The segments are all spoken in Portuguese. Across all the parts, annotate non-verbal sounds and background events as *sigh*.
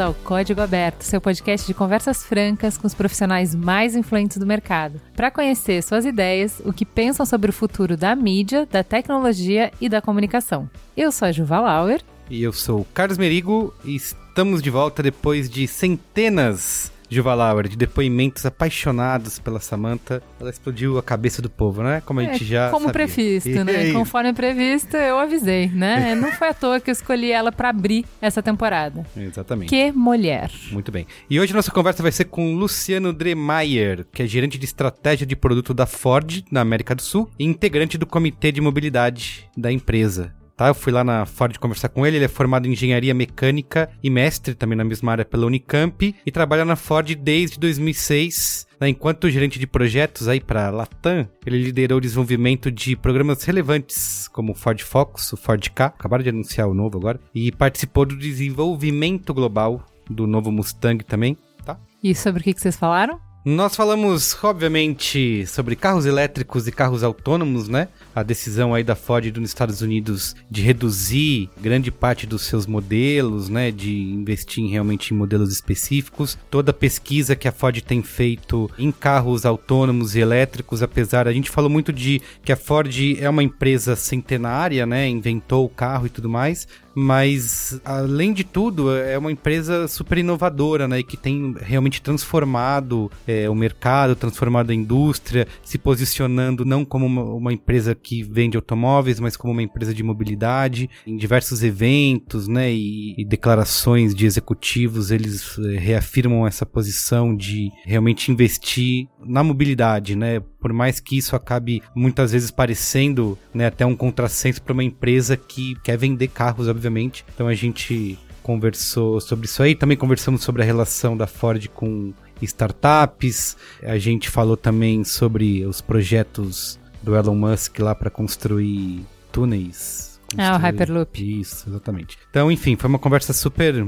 ao Código Aberto, seu podcast de conversas francas com os profissionais mais influentes do mercado, para conhecer suas ideias, o que pensam sobre o futuro da mídia, da tecnologia e da comunicação. Eu sou a Juva Lauer. E eu sou o Carlos Merigo e estamos de volta depois de centenas Juva Lauer, de depoimentos apaixonados pela Samantha, ela explodiu a cabeça do povo, né? Como a gente é, já Como sabia. previsto, né? Conforme previsto, eu avisei, né? *laughs* Não foi à toa que eu escolhi ela para abrir essa temporada. Exatamente. Que mulher. Muito bem. E hoje nossa conversa vai ser com Luciano Dremeyer, que é gerente de estratégia de produto da Ford na América do Sul e integrante do comitê de mobilidade da empresa tá? Eu fui lá na Ford conversar com ele, ele é formado em engenharia mecânica e mestre também na mesma área pela Unicamp e trabalha na Ford desde 2006. Né? Enquanto gerente de projetos aí para Latam, ele liderou o desenvolvimento de programas relevantes como o Ford Focus, o Ford K, acabaram de anunciar o novo agora, e participou do desenvolvimento global do novo Mustang também, tá? E sobre o que, que vocês falaram? Nós falamos, obviamente, sobre carros elétricos e carros autônomos, né? A decisão aí da Ford dos Estados Unidos de reduzir grande parte dos seus modelos, né? De investir realmente em modelos específicos. Toda a pesquisa que a Ford tem feito em carros autônomos e elétricos, apesar a gente falou muito de que a Ford é uma empresa centenária, né? Inventou o carro e tudo mais, mas além de tudo é uma empresa super inovadora, né, e que tem realmente transformado é, o mercado, transformado a indústria, se posicionando não como uma, uma, empresa que vende automóveis, mas como uma empresa de mobilidade. Em diversos eventos, né, e, e declarações de executivos, eles é, reafirmam essa posição de realmente investir na mobilidade, né, por mais que isso acabe muitas vezes parecendo, né, até um contrassenso para uma empresa que quer vender carros, obviamente. Então a gente conversou sobre isso aí, também conversamos sobre a relação da Ford com startups. A gente falou também sobre os projetos do Elon Musk lá para construir túneis. Construir... Ah, o Hyperloop. Isso, exatamente. Então, enfim, foi uma conversa super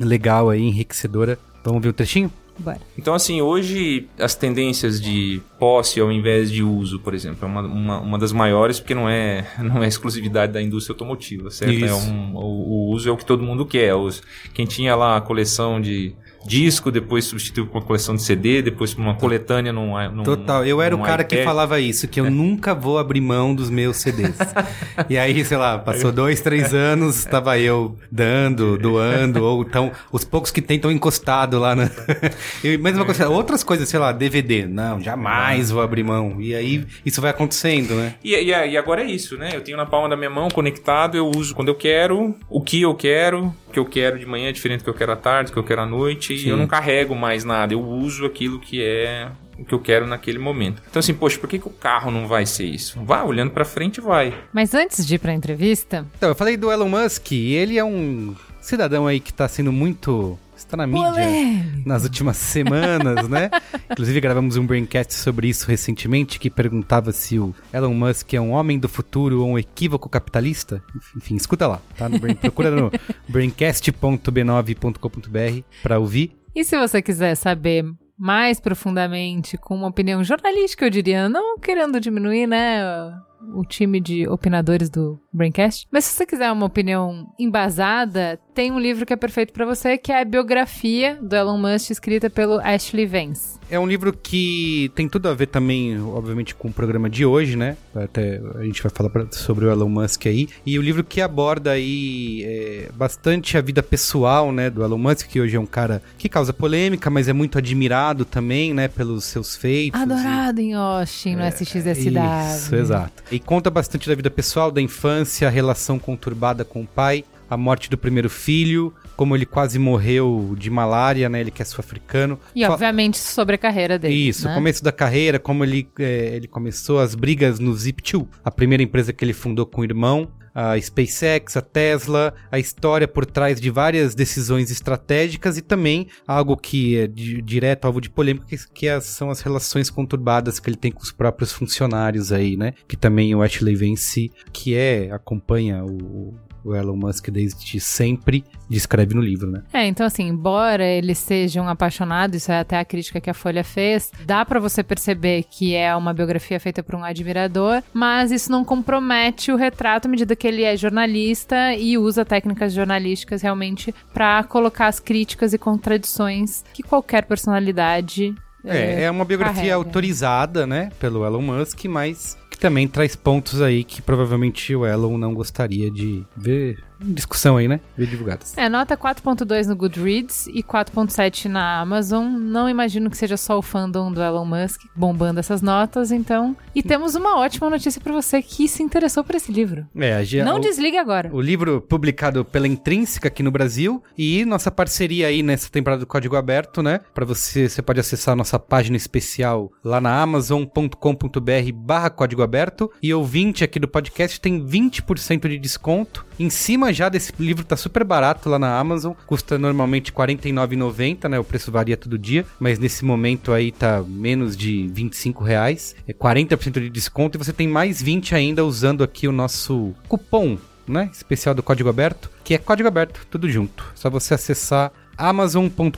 legal aí, enriquecedora. Vamos ver o trechinho? Bora. Então, assim, hoje as tendências de posse ao invés de uso, por exemplo, é uma, uma, uma das maiores porque não é, *laughs* não é exclusividade da indústria automotiva, certo? É um, o, o, uso é o que todo mundo quer. Os, quem tinha lá a coleção de disco, depois substituiu por uma coleção de CD, depois por uma coletânea num, num Total, eu era o cara iPad. que falava isso, que eu é. nunca vou abrir mão dos meus CDs. *laughs* e aí, sei lá, passou dois, três anos, estava eu dando, *laughs* doando, ou então os poucos que tem estão encostados lá na... *laughs* e mesma coisa, outras coisas, sei lá, DVD, não, jamais vou abrir mão. E aí, isso vai acontecendo, né? E, e, e agora é isso, né? Eu tenho na palma da minha mão, conectado, eu uso quando eu quero, o que eu quero, que eu quero de manhã é diferente do que eu quero à tarde, do que eu quero à noite, Sim. eu não carrego mais nada, eu uso aquilo que é o que eu quero naquele momento. Então assim, poxa, por que, que o carro não vai ser isso? Vai, olhando para frente, vai. Mas antes de ir para a entrevista... Então, eu falei do Elon Musk, e ele é um cidadão aí que está sendo muito está na mídia Polêmico. nas últimas semanas, né? *laughs* Inclusive gravamos um braincast sobre isso recentemente que perguntava se o Elon Musk é um homem do futuro ou um equívoco capitalista. Enfim, escuta lá, tá? No brain, procura no *laughs* braincast.b9.com.br para ouvir. E se você quiser saber mais profundamente, com uma opinião jornalística, eu diria, não querendo diminuir, né? O time de opinadores do Braincast. Mas se você quiser uma opinião embasada, tem um livro que é perfeito para você, que é a biografia do Elon Musk, escrita pelo Ashley Vance. É um livro que tem tudo a ver também, obviamente, com o programa de hoje, né? Até a gente vai falar pra, sobre o Elon Musk aí. E o livro que aborda aí é, bastante a vida pessoal, né, do Elon Musk, que hoje é um cara que causa polêmica, mas é muito admirado também, né, pelos seus feitos. Adorado e... em Austin, no é, SXSW. Isso, exato. E conta bastante da vida pessoal, da infância, a relação conturbada com o pai a morte do primeiro filho, como ele quase morreu de malária, né? Ele que é sul-africano. E, obviamente, sobre a carreira dele. Isso, né? o começo da carreira, como ele, é, ele começou as brigas no Zip2, a primeira empresa que ele fundou com o irmão a SpaceX, a Tesla, a história por trás de várias decisões estratégicas e também algo que é de, direto alvo de polêmica, que, é, são as relações conturbadas que ele tem com os próprios funcionários aí, né? Que também o Ashley Vance, que é, acompanha o, o Elon Musk desde sempre descreve no livro, né? É, então assim, embora eles sejam apaixonados, isso é até a crítica que a Folha fez, dá para você perceber que é uma biografia feita por um admirador, mas isso não compromete o retrato à medida que ele é jornalista e usa técnicas jornalísticas realmente para colocar as críticas e contradições que qualquer personalidade é, é uma biografia carrega. autorizada, né, pelo Elon Musk, mas que também traz pontos aí que provavelmente o Elon não gostaria de ver discussão aí, né? Ver divulgadas. É, nota 4.2 no Goodreads e 4.7 na Amazon. Não imagino que seja só o fandom do Elon Musk bombando essas notas, então. E temos uma ótima notícia para você que se interessou por esse livro. É, a Gia, Não o, desligue agora. o livro publicado pela Intrínseca aqui no Brasil e nossa parceria aí nessa temporada do Código Aberto, né? Para você, você pode acessar a nossa página especial lá na amazon.com.br/barra Código Aberto e ouvinte aqui do podcast tem 20% de desconto em cima já desse livro tá super barato lá na Amazon, custa normalmente R$ 49,90, né? O preço varia todo dia, mas nesse momento aí tá menos de 25 reais, é 40% de desconto e você tem mais 20 ainda usando aqui o nosso cupom, né? Especial do Código Aberto, que é Código Aberto, tudo junto. Só você acessar amazon.com.br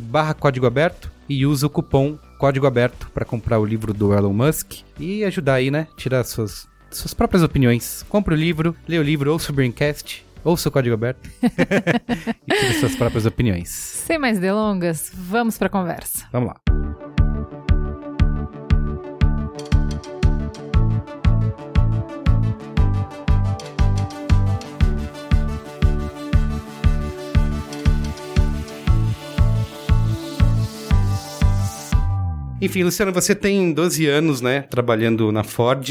barra Código Aberto e usa o cupom Código Aberto para comprar o livro do Elon Musk e ajudar aí, né? Tirar suas suas próprias opiniões. Compre o livro, lê o livro, ouça o Braincast, ouça o Código Aberto *laughs* e tire suas próprias opiniões. Sem mais delongas, vamos pra conversa. Vamos lá. Enfim, Luciano, você tem 12 anos, né, trabalhando na Ford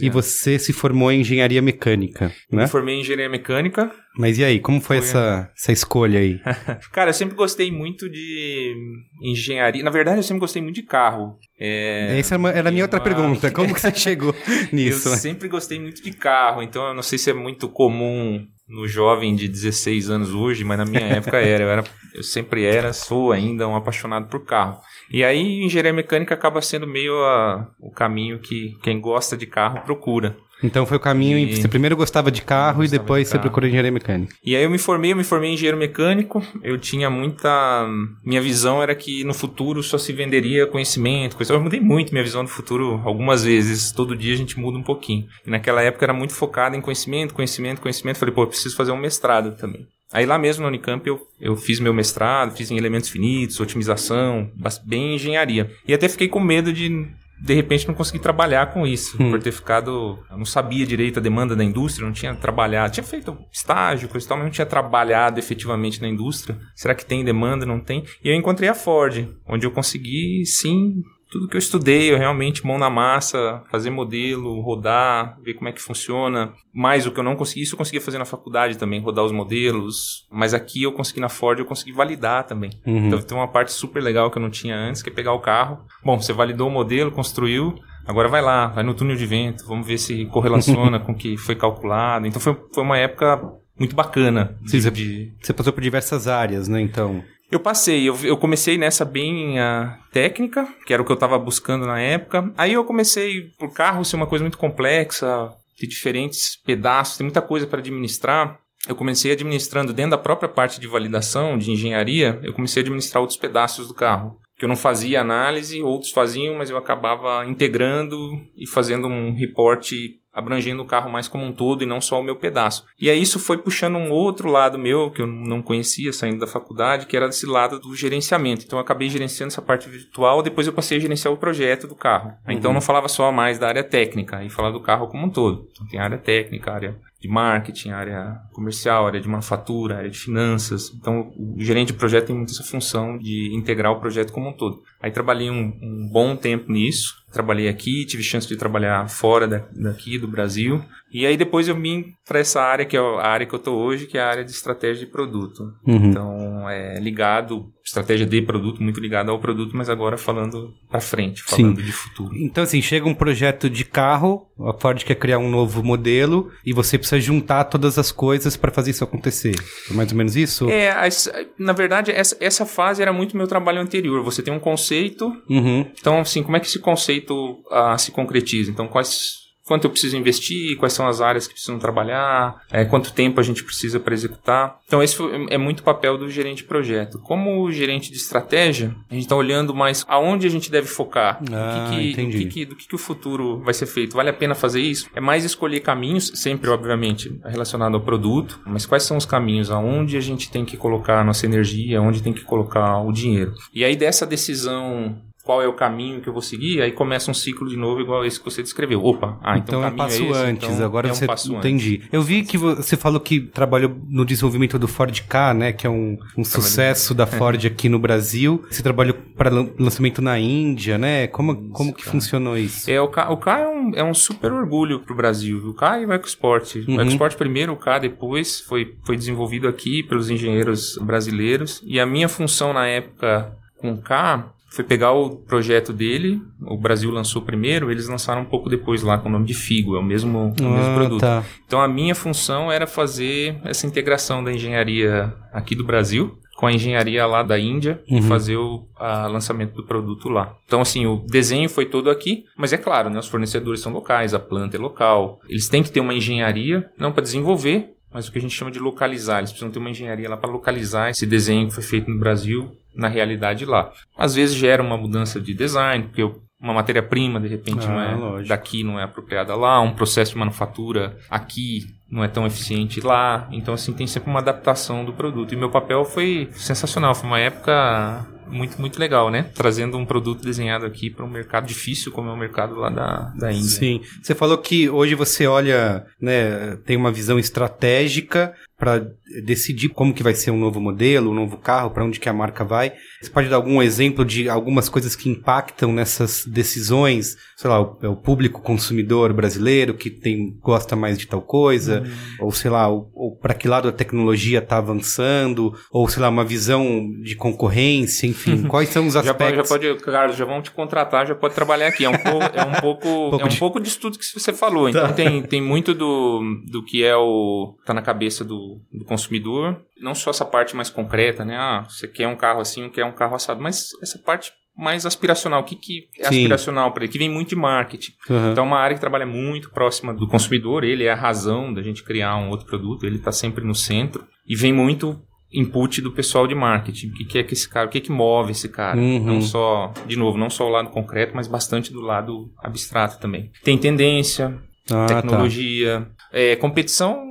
e você se formou em engenharia mecânica, né? Me formei em engenharia mecânica. Mas e aí, como foi, Foi, essa, essa escolha aí? *laughs* Cara, eu sempre gostei muito de engenharia. Na verdade, eu sempre gostei muito de carro. É, Essa era, uma- era a minha outra uma- pergunta. Como que você *laughs* chegou nisso? Eu né? sempre gostei muito de carro, então eu não sei se é muito comum no jovem de 16 anos hoje, mas na minha época era. Eu, era. eu sempre era, sou ainda um apaixonado por carro. E aí, engenharia mecânica acaba sendo meio a- o caminho que quem gosta de carro procura. Então foi o caminho. em- E- Você primeiro gostava de carro e Gostava depois de você carro. procurou engenharia mecânica. E aí eu me formei, eu me formei em engenheiro mecânico. Eu tinha muita. Minha visão era que no futuro só se venderia conhecimento, coisa. Eu mudei muito minha visão do futuro algumas vezes. Todo dia a gente muda um pouquinho. E naquela época era muito focado em conhecimento, conhecimento, conhecimento. Falei, pô, eu preciso fazer um mestrado também. Aí lá mesmo no Unicamp eu, eu fiz meu mestrado, fiz em elementos finitos, otimização, bem engenharia. E até fiquei com medo de de repente não conseguir trabalhar com isso, Hum. por ter ficado, eu não sabia direito a demanda da indústria, não tinha trabalhado, tinha feito estágio, coisa e tal, mas não tinha trabalhado efetivamente na indústria. Será que tem demanda, não tem? E eu encontrei a Ford, onde eu consegui, sim, tudo que eu estudei, eu realmente mão na massa, fazer modelo, rodar, ver como é que funciona. Mais o que eu não consegui, isso eu conseguia fazer na faculdade também, rodar os modelos. Mas aqui eu consegui na Ford, eu consegui validar também. Uhum. Então tem uma parte super legal que eu não tinha antes, que é pegar o carro. Bom, você validou o modelo, construiu, agora vai lá, vai no túnel de vento, vamos ver se correlaciona *laughs* com o que foi calculado. Então foi, foi uma época muito bacana. Você- de, Você passou por diversas áreas, né? Então. Eu passei, eu, eu comecei nessa bem ah, técnica, que era o que eu estava buscando na época. Aí eu comecei por carro ser uma coisa muito complexa, de diferentes pedaços, tem muita coisa para administrar. Eu comecei administrando dentro da própria parte de validação, de engenharia, eu comecei a administrar outros pedaços do carro. Que eu não fazia análise, outros faziam, mas eu acabava integrando e fazendo um reporte abrangendo o carro mais como um todo e não só o meu pedaço. E aí isso foi puxando um outro lado meu, que eu não conhecia saindo da faculdade, que era desse lado do gerenciamento. Então eu acabei gerenciando essa parte virtual, depois eu passei a gerenciar o projeto do carro. Então eu não falava só mais da área técnica, e falava do carro como um todo. Então tem área técnica, área de marketing, área comercial, área de manufatura, área de finanças. Então, o gerente de projeto tem muito essa função de integrar o projeto como um todo. Aí trabalhei um, um bom tempo nisso, trabalhei aqui, tive chance de trabalhar fora da, daqui, do Brasil. E aí depois eu vim para essa área, que é a área que eu tô hoje, que é a área de estratégia de produto. Uhum. Então, é ligado, estratégia de produto, muito ligado ao produto, mas agora falando para frente, falando Sim. de futuro. Então, assim, chega um projeto de carro, a Ford quer criar um novo modelo e você precisa juntar todas as coisas para fazer isso acontecer. É mais ou menos isso? É, as- na verdade, essa, essa fase era muito meu trabalho anterior. Você tem um conceito, Uhum. então, assim, como é que esse conceito ah, se concretiza? Então, quais. Quanto eu preciso investir, quais são as áreas que precisam trabalhar, é, quanto tempo a gente precisa para executar. Então, esse é muito papel do gerente de projeto. Como gerente de estratégia, a gente está olhando mais aonde a gente deve focar. Ah, o que que, o do que, que o futuro vai ser feito. Vale a pena fazer isso? É mais escolher caminhos, sempre, obviamente, relacionado ao produto, mas quais são os caminhos, aonde a gente tem que colocar a nossa energia, aonde tem que colocar o dinheiro. E aí, dessa decisão. Qual é o caminho que eu vou seguir? Aí começa um ciclo de novo, igual esse que você descreveu. Opa, ah, então, Então, é caminho passo é esse, antes, então agora é um você passo antes. entendi. Eu vi que você falou que trabalhou no desenvolvimento do Ford K, né, que é um, um sucesso da Ford aqui no Brasil. Você trabalhou para lançamento na Índia, né? Como, como que funcionou isso? É, o K, o K é, um, é um super orgulho pro Brasil. O K e o EcoSport. Uhum. O EcoSport primeiro, o K depois. Foi, foi desenvolvido aqui pelos engenheiros brasileiros. E a minha função na época com o K foi pegar o projeto dele. O Brasil lançou primeiro, eles lançaram um pouco depois lá com o nome de Figo. É o mesmo, o mesmo Ah, produto. tá. Então a minha função era fazer essa integração da engenharia aqui do Brasil com a engenharia lá da Índia e Uhum. fazer o lançamento do produto lá. Então assim, o desenho foi todo aqui, mas é claro, né, os fornecedores são locais, a planta é local. Eles têm que ter uma engenharia, não para desenvolver, mas o que a gente chama de localizar. Eles precisam ter uma engenharia lá para localizar esse desenho que foi feito no Brasil na realidade lá. Às vezes gera uma mudança de design, porque uma matéria-prima, de repente, Ah, não é lógico. daqui não é apropriada lá, um processo de manufatura aqui não é tão eficiente lá. Então, assim, tem sempre uma adaptação do produto. E meu papel foi sensacional. Foi uma época muito, muito legal, né? Trazendo um produto desenhado aqui para um mercado difícil, como é o mercado lá da, da Índia. Sim. Você falou que hoje você olha, né, tem uma visão estratégica para decidir como que vai ser um novo modelo, um novo carro, para onde que a marca vai. Você pode dar algum exemplo de algumas coisas que impactam nessas decisões? Sei lá, o, é o público consumidor brasileiro que tem gosta mais de tal coisa, ou sei lá, para que lado a tecnologia está avançando, ou sei lá, uma visão de concorrência, enfim, *laughs* quais são os Já pode, aspectos? já pode, Carlos, já vão te contratar, já pode trabalhar aqui. É um pouco, é um pouco, *laughs* Pouco é um de- pouco disso tudo que você falou. Então tem, tem muito do, do que é o tá na cabeça do, do consumidor. Não só essa parte mais concreta, né? Ah, você quer um carro assim, quer um carro assado, mas essa parte mais aspiracional. O que, que é Sim. aspiracional para ele? Que vem muito de marketing. Aham. Então é uma área que trabalha muito próxima do consumidor, ele é a razão da gente criar um outro produto, ele está sempre no centro e vem muito input do pessoal de marketing. O que, que é que esse cara, o que, que move esse cara? Uhum. Não só, de novo, não só o lado concreto, mas bastante do lado abstrato também. Tem tendência, Ah, tá. tecnologia, é, competição.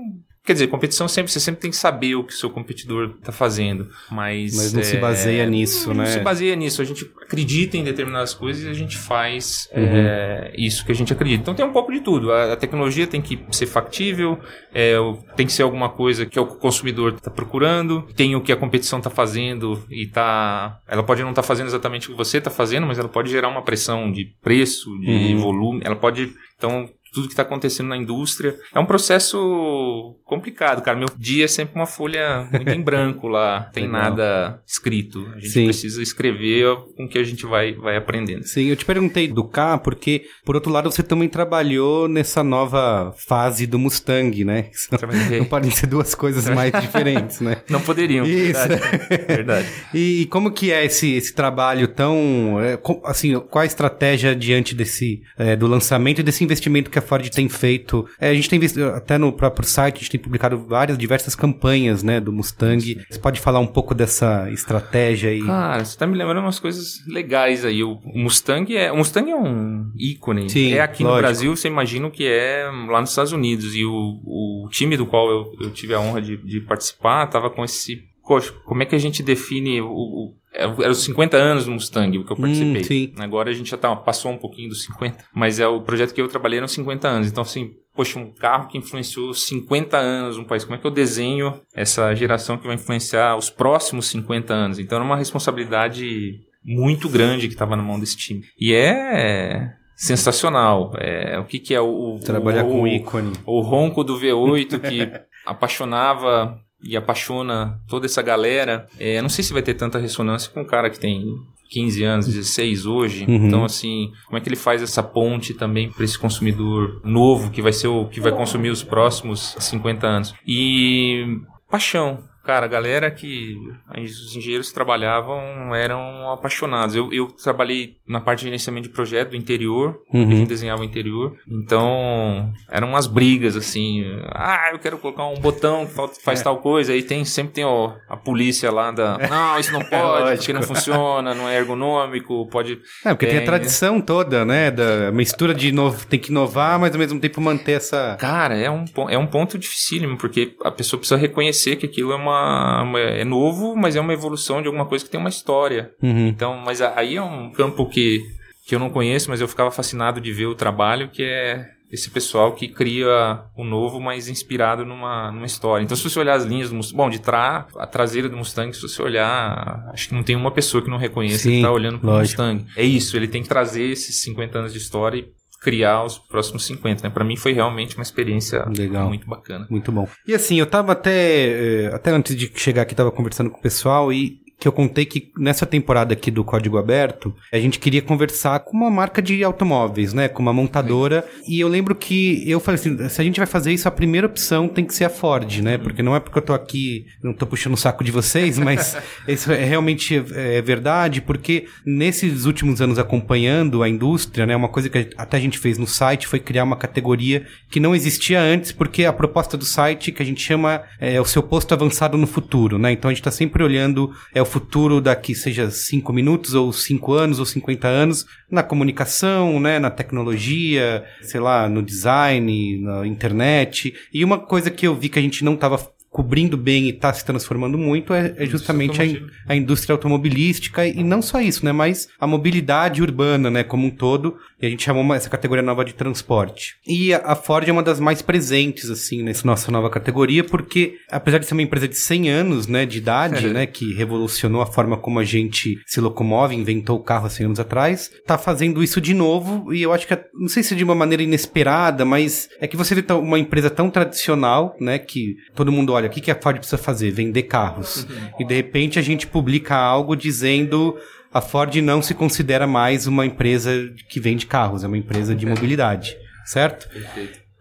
Quer dizer, competição sempre, você sempre tem que saber o que o seu competidor está fazendo, mas... Mas não se é, baseia nisso, não né? se baseia nisso. A gente acredita em determinadas coisas e a gente faz Uhum. é, isso que a gente acredita. Então tem um pouco de tudo. A, a tecnologia tem que ser factível, é, tem que ser alguma coisa que o consumidor está procurando, tem o que a competição está fazendo e tá. Ela pode não estar fazendo exatamente o que você está fazendo, mas ela pode gerar uma pressão de preço, de Uhum. volume. Ela pode. Então, tudo que está acontecendo na indústria. É um processo complicado, cara. Meu dia é sempre uma folha muito em *laughs* branco lá, tem Legal. nada escrito. A gente Sim. precisa escrever com o que a gente vai, vai aprendendo. Sim, eu te perguntei do K porque, por outro lado, você também trabalhou nessa nova fase do Mustang, né? *laughs* Trabalhei. Não podem ser duas coisas mais diferentes, né? *laughs* Não poderiam. Isso. Verdade. Verdade. E como que é esse, esse trabalho tão... é, assim, qual a estratégia diante desse... é, do lançamento e desse investimento que a Ford tem feito? É, a gente tem visto, até no próprio site, a gente tem publicado várias, diversas campanhas, né, do Mustang. Você pode falar um pouco dessa estratégia aí? Cara, você tá me lembrando umas coisas legais aí. O Mustang é, o Mustang é um ícone. Sim, é aqui no lógico. Brasil, você imagina o que é lá nos Estados Unidos. E o, o time do qual eu, eu tive a honra de, de participar tava com esse. Poxa, como é que a gente define o. o era os 50 anos do Mustang, o que eu participei. Hum. Agora a gente já tá, passou um pouquinho dos 50, mas é o projeto que eu trabalhei nos 50 anos. Então, assim, poxa, um carro que influenciou 50 anos no país. Como é que eu desenho essa geração que vai influenciar os próximos 50 anos? Então, era uma responsabilidade muito grande que estava na mão desse time. E é sensacional. É, o que, que é o. Trabalhar o, com ícone. O ronco do V8 que *laughs* apaixonava e apaixona toda essa galera. É, não sei se vai ter tanta ressonância com um cara que tem 15 anos, 16 hoje. Uhum. Então, assim, como é que ele faz essa ponte também para esse consumidor novo que vai ser o que vai consumir os próximos 50 anos? E paixão. Cara, a galera que os engenheiros que trabalhavam eram apaixonados. Eu, eu trabalhei na parte de gerenciamento de projeto do interior, Uhum. a gente desenhava o interior. Então, eram umas brigas, assim. Ah, eu quero colocar um botão que faz, faz tal coisa. Aí tem, sempre tem ó, a polícia lá da. *laughs* Não, isso não pode, Lógico. porque não funciona, não é ergonômico, pode. É, porque tem a Tem, tradição toda, né? Da mistura de novo, tem que inovar, mas ao mesmo tempo manter essa. Cara, é um, é um ponto dificílimo, porque a pessoa precisa reconhecer que aquilo é uma, uma- é novo, mas é uma evolução de alguma coisa que tem uma história. Uhum. Então, mas aí é um campo que, que eu não conheço, mas eu ficava fascinado de ver o trabalho que é esse pessoal que cria o novo, mas inspirado numa, numa história. Então, se você olhar as linhas do Mustang, bom, de trás, a traseira do Mustang, se você olhar, acho que não tem uma pessoa que não reconheça Sim, que tá olhando pro lógico. Mustang. É isso, ele tem que trazer esses 50 anos de história e criar os próximos 50, né? Para mim foi realmente uma experiência Legal. muito bacana. Muito bom. E assim, eu tava até. eh, Até antes de chegar aqui, tava conversando com o pessoal e que eu contei que nessa temporada aqui do Código Aberto, a gente queria conversar com uma marca de automóveis, né? Com uma montadora. E eu lembro que eu falei assim: se a gente vai fazer isso, a primeira opção tem que ser a Ford, né? Porque não é porque eu tô aqui, não tô puxando o saco de vocês, mas *laughs* isso é realmente é verdade, porque nesses últimos anos acompanhando a indústria, né? Uma coisa que até a gente fez no site foi criar uma categoria que não existia antes, porque a proposta do site que a gente chama é o seu posto avançado no futuro, né? Então a gente está sempre olhando é o futuro daqui, seja 5 minutos, ou 5 anos, ou 50 anos, na comunicação, né? Na tecnologia, sei lá, no design, na internet. E uma coisa que eu vi que a gente não estava cobrindo bem e está se transformando muito é, é justamente a, in- a indústria automobilística e não só isso, né, mas a mobilidade urbana, né, como um todo. E a gente chamou essa categoria nova de transporte. E a, a Ford é uma das mais presentes assim nessa nossa nova categoria, porque apesar de ser uma empresa de 100 anos, né, de idade, né, que revolucionou a forma como a gente se locomove, inventou o carro há 100 anos atrás, tá fazendo isso de novo e eu acho que é- não sei se de uma maneira inesperada, mas é que você vê uma empresa tão tradicional, né, que todo mundo olha, o que que a Ford precisa fazer? Vender carros. E de repente a gente publica algo dizendo a Ford não se considera mais uma empresa que vende carros, é uma empresa de mobilidade, certo?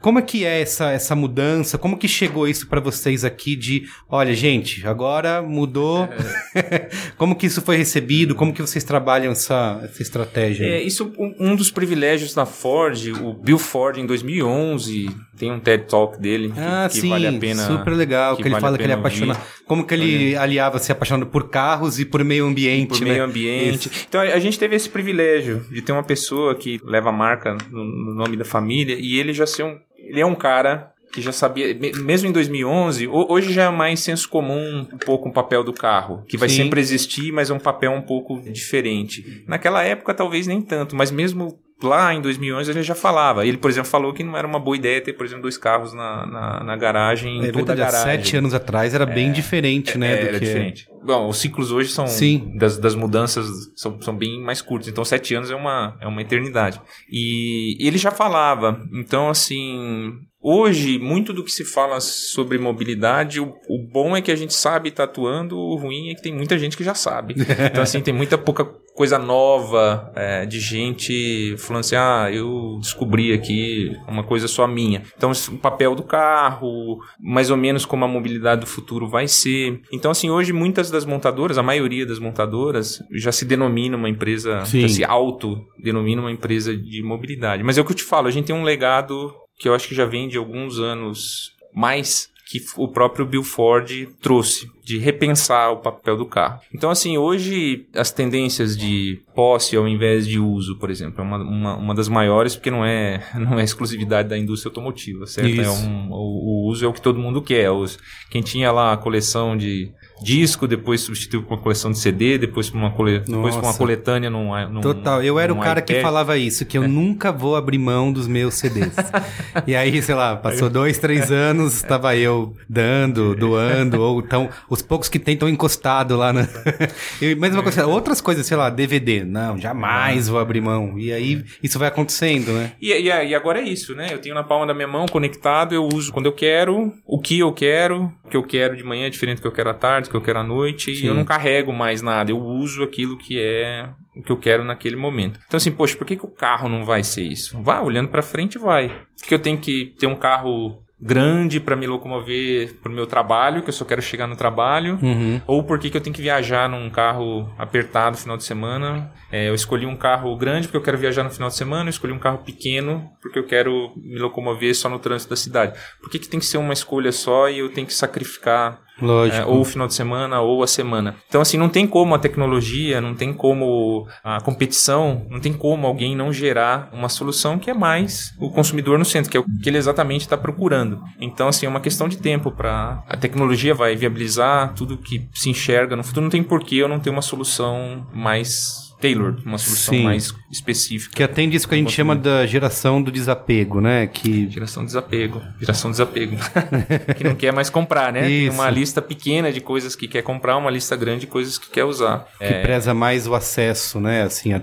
Como é que é essa, essa mudança? Como que chegou isso pra vocês aqui de, olha, gente, agora mudou. *laughs* Como que isso foi recebido? Como que vocês trabalham essa, essa estratégia? É, isso um, um dos privilégios da Ford, o Bill Ford em 2011, tem um TED Talk dele que, Ah, que sim, vale a pena. super legal, que, ele vale fala que ele é apaixonado. Como que ele aliava se apaixonando por carros e por meio ambiente, por né? meio ambiente. Isso. Então a a gente teve esse privilégio de ter uma pessoa que leva a marca no, no nome da família e ele já ser um, ele é um cara que já sabia, me- mesmo em 2011, ho- hoje já é mais senso comum um pouco o papel do carro, que vai Sim. sempre existir, mas é um papel um pouco diferente. Naquela época talvez nem tanto, mas mesmo lá em 2011 ele já falava. Ele, por exemplo, falou que não era uma boa ideia ter, por exemplo, dois carros na, na, na garagem, em É toda a garagem. sete anos atrás era bem diferente, né? É, era que- diferente. Bom, os ciclos hoje são. Sim. Das, das mudanças são, são bem mais curtos. Então, sete anos é uma, é uma eternidade. E ele já falava. Então, assim. Hoje, muito do que se fala sobre mobilidade, o, o bom é que a gente sabe tá atuando, o ruim é que tem muita gente que já sabe. *laughs* Então, assim, tem muita pouca coisa nova é, de gente falando assim: ah, eu descobri aqui uma coisa só minha. Então, o papel do carro, mais ou menos como a mobilidade do futuro vai ser. Então, assim, hoje muitas das montadoras, a maioria das montadoras, já se denomina uma empresa, Sim. já se auto-denomina uma empresa de mobilidade. Mas é o que eu te falo, a gente tem um legado que eu acho que já vem de alguns anos mais que o próprio Bill Ford trouxe, de repensar o papel do carro. Então, assim, hoje as tendências de posse ao invés de uso, por exemplo, é uma, uma, uma das maiores, porque não é, *laughs* não é exclusividade da indústria automotiva, certo? É um, o, o uso é o que todo mundo quer. Os, quem tinha lá a coleção de disco, depois substituiu por uma coleção de CD, depois por uma, cole, depois por uma coletânea num, num Total, eu era o cara que iPad. falava isso, que eu nunca vou abrir mão dos meus CDs. *laughs* e aí, sei lá, passou dois, três anos, estava eu dando, doando, ou então os poucos que tem estão encostados lá, né? *laughs* E mesma coisa, outras coisas, sei lá, DVD. Não, jamais vou abrir mão. E aí isso vai acontecendo, né? E, e, e agora é isso, né? Eu tenho na palma da minha mão conectado, eu uso quando eu quero, o que eu quero, o que eu quero de manhã é diferente do que eu quero à tarde, que eu quero à noite, Sim. e eu não carrego mais nada, eu uso aquilo que é o que eu quero naquele momento. Então assim, poxa, por que, que o carro não vai ser isso? Vai, olhando pra frente, vai. Porque eu tenho que ter um carro grande para me locomover pro meu trabalho, que eu só quero chegar no trabalho, Uhum. ou por que que eu tenho que viajar num carro apertado no final de semana. É, eu escolhi um carro grande porque eu quero viajar no final de semana, eu escolhi um carro pequeno porque eu quero me locomover só no trânsito da cidade. Por que, que tem que ser uma escolha só e eu tenho que sacrificar Lógico. é, ou o final de semana ou a semana. Então, assim, não tem como a tecnologia, não tem como a competição, não tem como alguém não gerar uma solução que é mais o consumidor no centro, que é o que ele exatamente está procurando. Então, assim, é uma questão de tempo para a tecnologia vai viabilizar tudo que se enxerga no futuro. Não tem porquê eu não ter uma solução mais tailored, uma solução Sim. mais específica. Que atende isso que a gente chama da geração do desapego, né? Que Geração desapego. Geração desapego. *laughs* que não quer mais comprar, né? Tem Isso. uma lista pequena de coisas que quer comprar, uma lista grande de coisas que quer usar. que preza mais o acesso, né? Assim, a-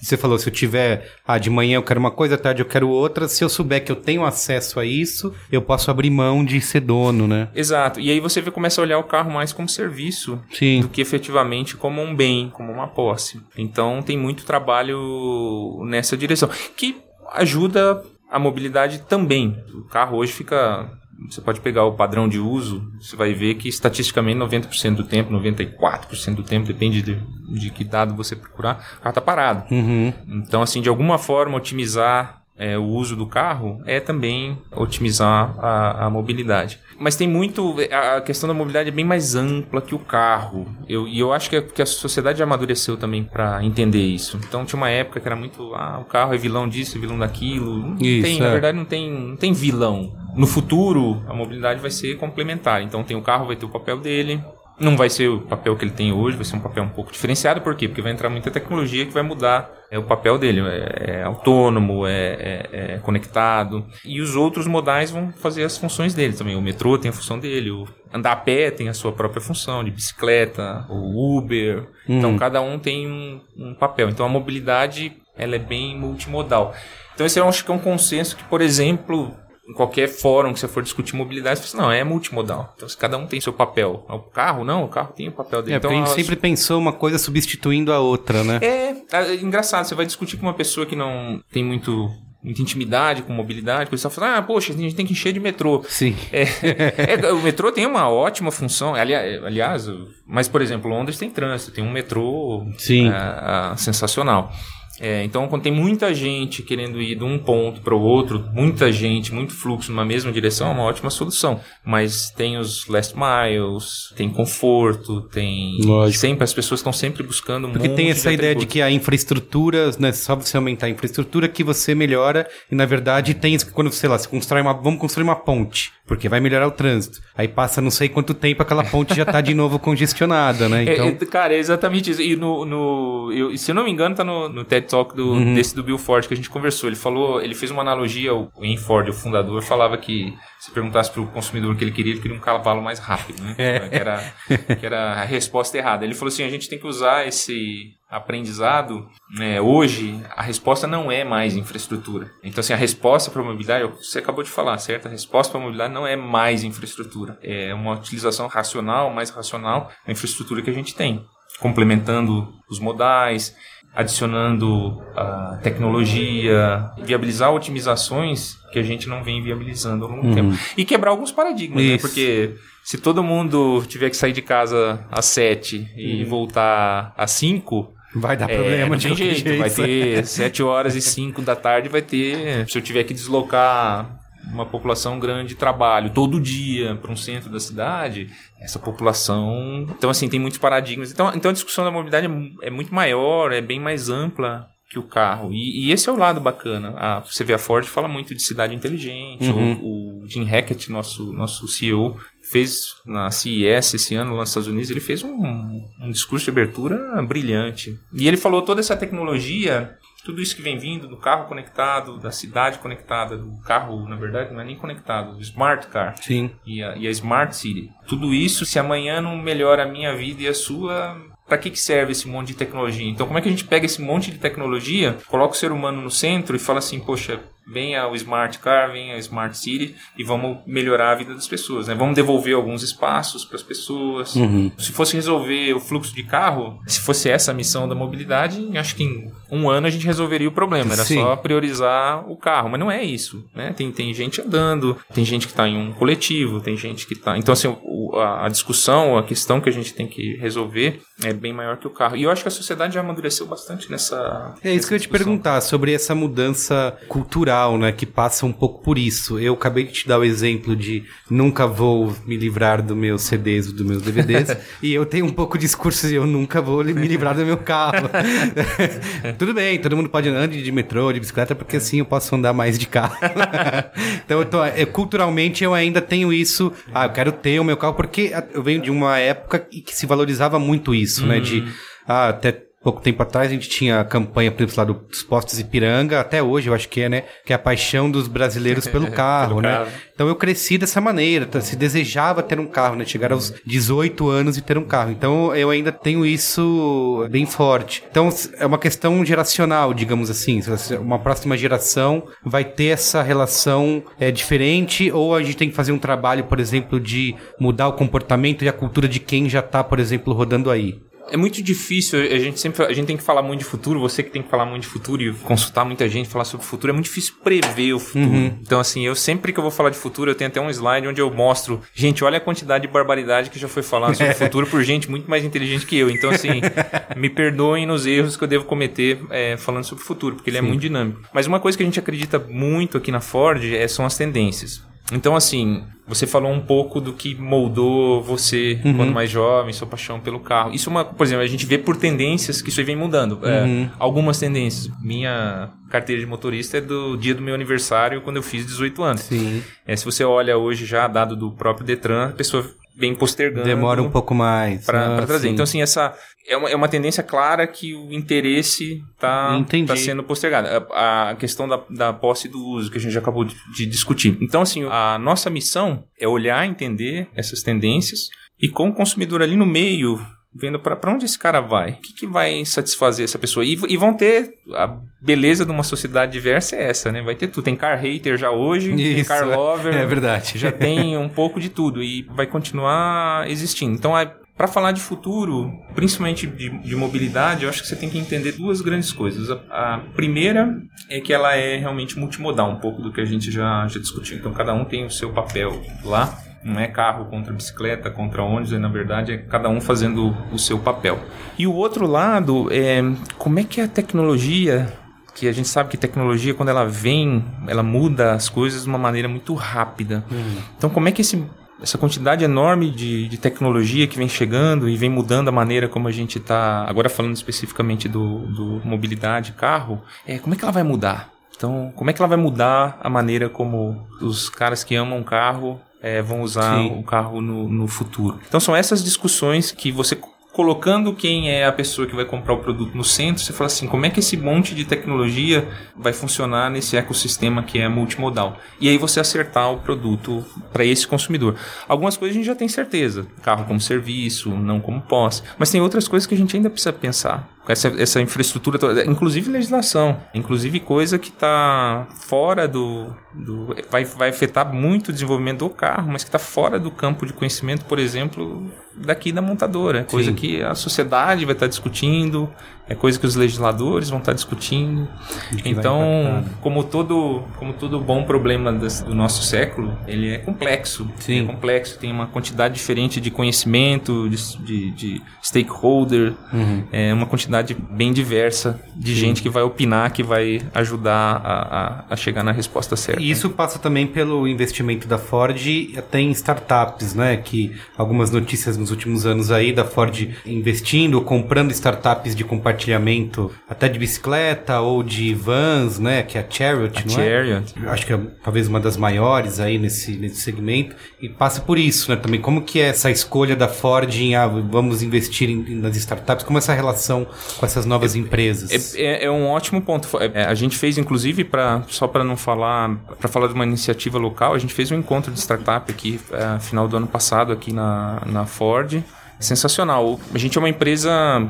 você falou, se eu tiver, ah, de manhã eu quero uma coisa, à tarde eu quero outra, se eu souber que eu tenho acesso a isso, eu posso abrir mão de ser dono, né? Exato. E aí você começa a olhar o carro mais como serviço Sim. do que efetivamente como um bem, como uma posse. Então tem muito trabalho nessa direção, que ajuda a mobilidade também. O carro hoje fica. Você pode pegar o padrão de uso, você vai ver que estatisticamente 90% do tempo, 94% do tempo, depende de, de que dado você procurar, o carro está parado. Uhum. Então, assim, de alguma forma, otimizar é, o uso do carro é também otimizar a, a mobilidade. Mas tem muito. A questão da mobilidade é bem mais ampla que o carro. Eu, e eu acho que a, que a sociedade amadureceu também para entender isso. Então tinha uma época que era muito. Ah, o carro é vilão disso, é vilão daquilo. Não Isso, tem, é. na verdade, não tem, não tem vilão. No futuro, a mobilidade vai ser complementar. Então tem o carro, vai ter o papel dele. Não vai ser o papel que ele tem hoje, vai ser um papel um pouco diferenciado. Por quê? Porque vai entrar muita tecnologia que vai mudar é, o papel dele. É, é autônomo, é, é- é conectado. E os outros modais vão fazer as funções dele também. O metrô tem a função dele, o andar a pé tem a sua própria função, de bicicleta, o Uber. Então cada um tem um, um papel. Então a mobilidade ela é bem multimodal. Então esse eu acho que é um consenso que, por exemplo, em qualquer fórum que você for discutir mobilidade, você fala assim, não, é multimodal. Então, se cada um tem seu papel. O carro, não, o carro tem o papel dele. É, então, a gente sempre pensou uma coisa substituindo a outra, né? é, é engraçado, você vai discutir com uma pessoa que não tem muito, muita intimidade com mobilidade, você fala, ah, poxa, a gente tem que encher de metrô. Sim. É, *laughs* é, o metrô tem uma ótima função, ali- aliás, mas, por exemplo, Londres tem trânsito, tem um metrô Sim. é, é, sensacional. É, então, quando tem muita gente querendo ir de um ponto para o outro, muita gente, muito fluxo numa mesma direção, é uma ótima solução. Mas tem os last miles, tem conforto, tem. Lógico. Sempre, as pessoas estão sempre buscando um Porque tem monte essa ideia de que a infraestrutura, né, só você aumentar a infraestrutura que você melhora, e na verdade tem isso que quando, sei lá, você constrói uma, vamos construir uma ponte, porque vai melhorar o trânsito. Aí passa não sei quanto tempo, aquela ponte já tá de novo congestionada, né? *laughs* É, Então, é, cara, é exatamente isso. E no. no eu, se eu não me engano, tá no, no TED Talk do, Uhum. desse do Bill Ford que a gente conversou. Ele falou, ele fez uma analogia, o Ian Ford, o fundador, falava que se perguntasse pro consumidor o que ele queria, ele queria um cavalo mais rápido, né? É. Que, era, que era a resposta errada. Ele falou assim: a gente tem que usar esse aprendizado. né, hoje, a resposta não é mais infraestrutura. Então, assim, a resposta para a mobilidade, você acabou de falar, certo? A resposta para a mobilidade não é mais infraestrutura. É uma utilização racional, mais racional da infraestrutura que a gente tem. Complementando os modais, adicionando a tecnologia, viabilizar otimizações que a gente não vem viabilizando ao longo do tempo. E quebrar alguns paradigmas, né? Porque se todo mundo tiver que sair de casa às sete e voltar às cinco, vai dar é, problema não tem qualquer jeito, vai ter 7 horas e 5 da tarde, vai ter. Se eu tiver que deslocar uma população grande de trabalho todo dia para um centro da cidade, essa população. Então, assim, tem muitos paradigmas. Então, então a discussão da mobilidade é é muito maior, é bem mais ampla que o carro. E, e esse é o lado bacana. A, você vê a Ford fala muito de cidade inteligente. Uhum. O, o Jim Hackett, nosso, nosso CEO, fez na CES esse ano lá nos Estados Unidos, ele fez um, um discurso de abertura brilhante. E ele falou toda essa tecnologia tudo isso que vem vindo do carro conectado, da cidade conectada, do carro, na verdade, não é nem conectado, do smart car. Sim. E a, e a smart city. Tudo isso, se amanhã não melhora a minha vida e a sua, para que, que serve esse monte de tecnologia? Então, como é que a gente pega esse monte de tecnologia, coloca o ser humano no centro e fala assim, poxa, venha o Smart Car, venha a Smart City e vamos melhorar a vida das pessoas, né? Vamos devolver alguns espaços para as pessoas. Uhum. Se fosse resolver o fluxo de carro, se fosse essa a missão da mobilidade, acho que em um ano a gente resolveria o problema. Era Sim. só priorizar o carro, mas não é isso, né? Tem, tem gente andando, tem gente que está em um coletivo, tem gente que está... Então, assim, o- a, a discussão, a questão que a gente tem que resolver é bem maior que o carro. E eu acho que a sociedade já amadureceu bastante nessa É isso que eu ia te nessa perguntar, sobre essa mudança cultural, né, que passa um pouco por isso. Eu acabei de te dar o exemplo de nunca vou me livrar dos meus CDs, dos meus DVDs, e eu tenho um pouco de discurso de eu nunca vou me livrar do meu carro. *laughs* Tudo bem, todo mundo pode andar de metrô, de bicicleta, porque assim eu posso andar mais de carro. *laughs* então, eu tô, é, culturalmente, eu ainda tenho isso, ah, eu quero ter o meu carro, porque eu venho de uma época em que se valorizava muito isso, né, de, ah, até pouco tempo atrás a gente tinha a campanha, por exemplo, lá dos postos Ipiranga, até hoje eu acho que é, né? Que é a paixão dos brasileiros pelo *laughs* carro, Pelo né? carro. Então eu cresci dessa maneira, tá? se desejava ter um carro, né? Chegar aos 18 anos e ter um carro. Então eu ainda tenho isso bem forte. Então é uma questão geracional, digamos assim. Uma próxima geração vai ter essa relação é, diferente ou a gente tem que fazer um trabalho, por exemplo, de mudar o comportamento e a cultura de quem já tá, por exemplo, rodando aí. É muito difícil, a gente sempre a gente tem que falar muito de futuro, você que tem que falar muito de futuro e consultar muita gente, falar sobre o futuro, é muito difícil prever o futuro. Uhum. Então, assim, eu sempre que eu vou falar de futuro, eu tenho até um slide onde eu mostro, gente, olha a quantidade de barbaridade que já foi falada sobre o *laughs* futuro por gente muito mais inteligente que eu. Então, assim, *laughs* me perdoem nos erros que eu devo cometer é, falando sobre o futuro, porque ele é muito dinâmico. Mas uma coisa que a gente acredita muito aqui na Ford é, são as tendências. Então, assim, você falou um pouco do que moldou você quando mais jovem, sua paixão pelo carro. Isso é uma, por exemplo, a gente vê por tendências que isso aí vem mudando. É, algumas tendências. Minha carteira de motorista é do dia do meu aniversário, quando eu fiz 18 anos. Sim. É, se você olha hoje já, dado do próprio Detran, a pessoa vem postergando. Demora um pouco mais. Para Ah, trazer. sim. Então, assim, essa é uma, é uma tendência clara que o interesse está tá sendo postergado. A, a questão da, da posse do uso, que a gente já acabou de, de discutir. Então, assim, a nossa missão é olhar, entender essas tendências e, com o consumidor ali no meio, vendo para onde esse cara vai, o que, que vai satisfazer essa pessoa. E, e vão ter. A beleza de uma sociedade diversa é essa, né? Vai ter tudo. Tem car hater já hoje, tem Isso, car lover. *laughs* é verdade. Já *laughs* tem um pouco de tudo e vai continuar existindo. Então, para falar de futuro, principalmente de, de mobilidade, eu acho que você tem que entender duas grandes coisas. A, a primeira é que ela é realmente multimodal, um pouco do que a gente já, já discutiu. Então, cada um tem o seu papel lá. Não é carro contra bicicleta, contra ônibus, é, na verdade é cada um fazendo o seu papel. E o outro lado é como é que a tecnologia que a gente sabe que tecnologia, quando ela vem, ela muda as coisas de uma maneira muito rápida. Então, como é que esse, essa quantidade enorme de, de tecnologia que vem chegando e vem mudando a maneira como a gente está, agora falando especificamente do, do mobilidade, carro, é, como é que ela vai mudar? Então, como é que ela vai mudar a maneira como os caras que amam carro é, vão usar Sim. o carro no, no futuro? Então, são essas discussões que você colocando quem é a pessoa que vai comprar o produto no centro, você fala assim, como é que esse monte de tecnologia vai funcionar nesse ecossistema que é multimodal? E aí você acertar o produto para esse consumidor. Algumas coisas a gente já tem certeza, carro como serviço, não como posse, mas tem outras coisas que a gente ainda precisa pensar. Essa, essa infraestrutura toda, inclusive legislação, inclusive coisa que está fora do, do vai, vai afetar muito o desenvolvimento do carro, mas que está fora do campo de conhecimento, por exemplo, daqui da montadora. É coisa Sim. que a sociedade vai estar discutindo, é coisa que os legisladores vão estar discutindo. Então, né? como todo, como todo bom problema do nosso século, ele é complexo. Sim. É complexo, tem uma quantidade diferente de conhecimento, de, de, de stakeholder, Uhum. é uma quantidade bem diversa de gente que vai opinar, que vai ajudar a, a, a chegar na resposta certa. E isso passa também pelo investimento da Ford até em startups, né? Que algumas notícias nos últimos anos aí da Ford investindo, comprando startups de compartilhamento, até de bicicleta ou de vans, né? Que é a Chariot, A não é? Chariot. Eu Acho que é talvez uma das maiores aí nesse, nesse segmento. E passa por isso, né? Também como que é essa escolha da Ford em ah, vamos investir em- nas startups, como essa relação com essas novas empresas? É, é, é um ótimo ponto. É, a gente fez, inclusive, para só para não falar, para falar de uma iniciativa local, a gente fez um encontro de startup aqui, é, final do ano passado, aqui na, na Ford. Sensacional. A gente é uma empresa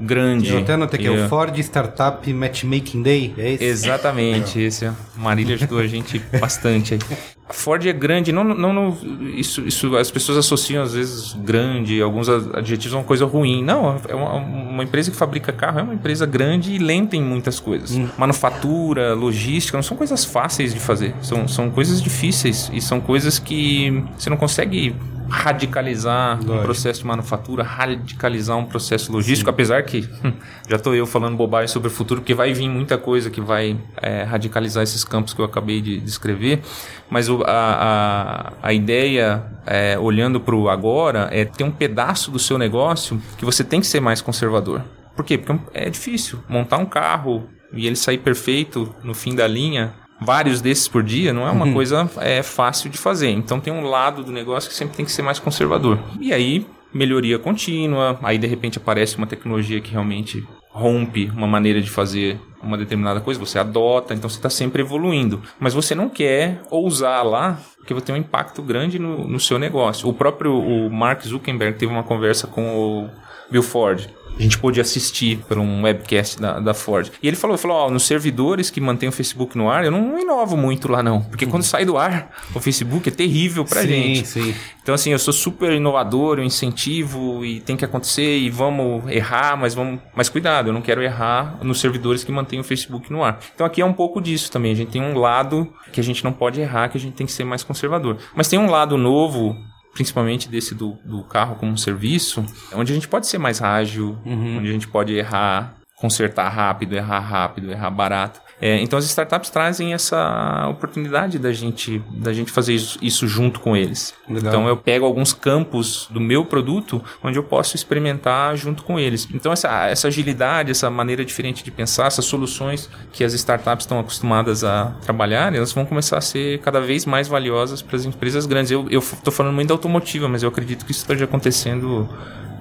grande. Eu até que é o Ford Startup Matchmaking Day, é isso? Exatamente, esse. É. Marília ajudou a gente bastante aí. A Ford é grande, não, não, não isso, isso as pessoas associam às vezes grande, alguns adjetivos a uma coisa ruim. Não, é uma, uma, empresa que fabrica carro, é uma empresa grande e lenta em muitas coisas. Hum. Manufatura, logística, não são coisas fáceis de fazer, são, são coisas difíceis e são coisas que você não consegue radicalizar Lógico. um processo de manufatura, radicalizar um processo logístico, Sim. apesar que hum, já estou eu falando bobagem sobre o futuro, porque vai vir muita coisa que vai é, radicalizar esses campos que eu acabei de descrever, mas o, a, a, a, ideia, é, olhando para o agora, é ter um pedaço do seu negócio que você tem que ser mais conservador. Por quê? Porque é difícil montar um carro e ele sair perfeito no fim da linha vários desses por dia não é uma uhum. coisa é, fácil de fazer. Então tem um lado do negócio que sempre tem que ser mais conservador. E aí, melhoria contínua, aí de repente aparece uma tecnologia que realmente rompe uma maneira de fazer uma determinada coisa, você adota, então você está sempre evoluindo. Mas você não quer ousar lá, porque vai ter um impacto grande no, no seu negócio. O próprio o Mark Zuckerberg teve uma conversa com o Bill Ford a gente pôde assistir por um webcast da, da Ford. E ele falou, falou, ó, nos servidores que mantêm o Facebook no ar, eu não inovo muito lá não, porque quando sai do ar, o Facebook é terrível pra sim, gente. Sim. Então assim, eu sou super inovador, eu incentivo e tem que acontecer e vamos errar, mas vamos, mas cuidado, eu não quero errar nos servidores que mantêm o Facebook no ar. Então aqui é um pouco disso também, a gente tem um lado que a gente não pode errar, que a gente tem que ser mais conservador. Mas tem um lado novo principalmente desse do, do carro como serviço, onde a gente pode ser mais ágil, uhum. onde a gente pode errar, consertar rápido, errar rápido, errar barato. É, então as startups trazem essa oportunidade da gente, da gente fazer isso, isso junto com eles. Legal. Então eu pego alguns campos do meu produto onde eu posso experimentar junto com eles. Então essa, essa agilidade, essa maneira diferente de pensar, essas soluções que as startups estão acostumadas a trabalhar, elas vão começar a ser cada vez mais valiosas para as empresas grandes. Eu estou falando muito da automotiva, mas eu acredito que isso esteja acontecendo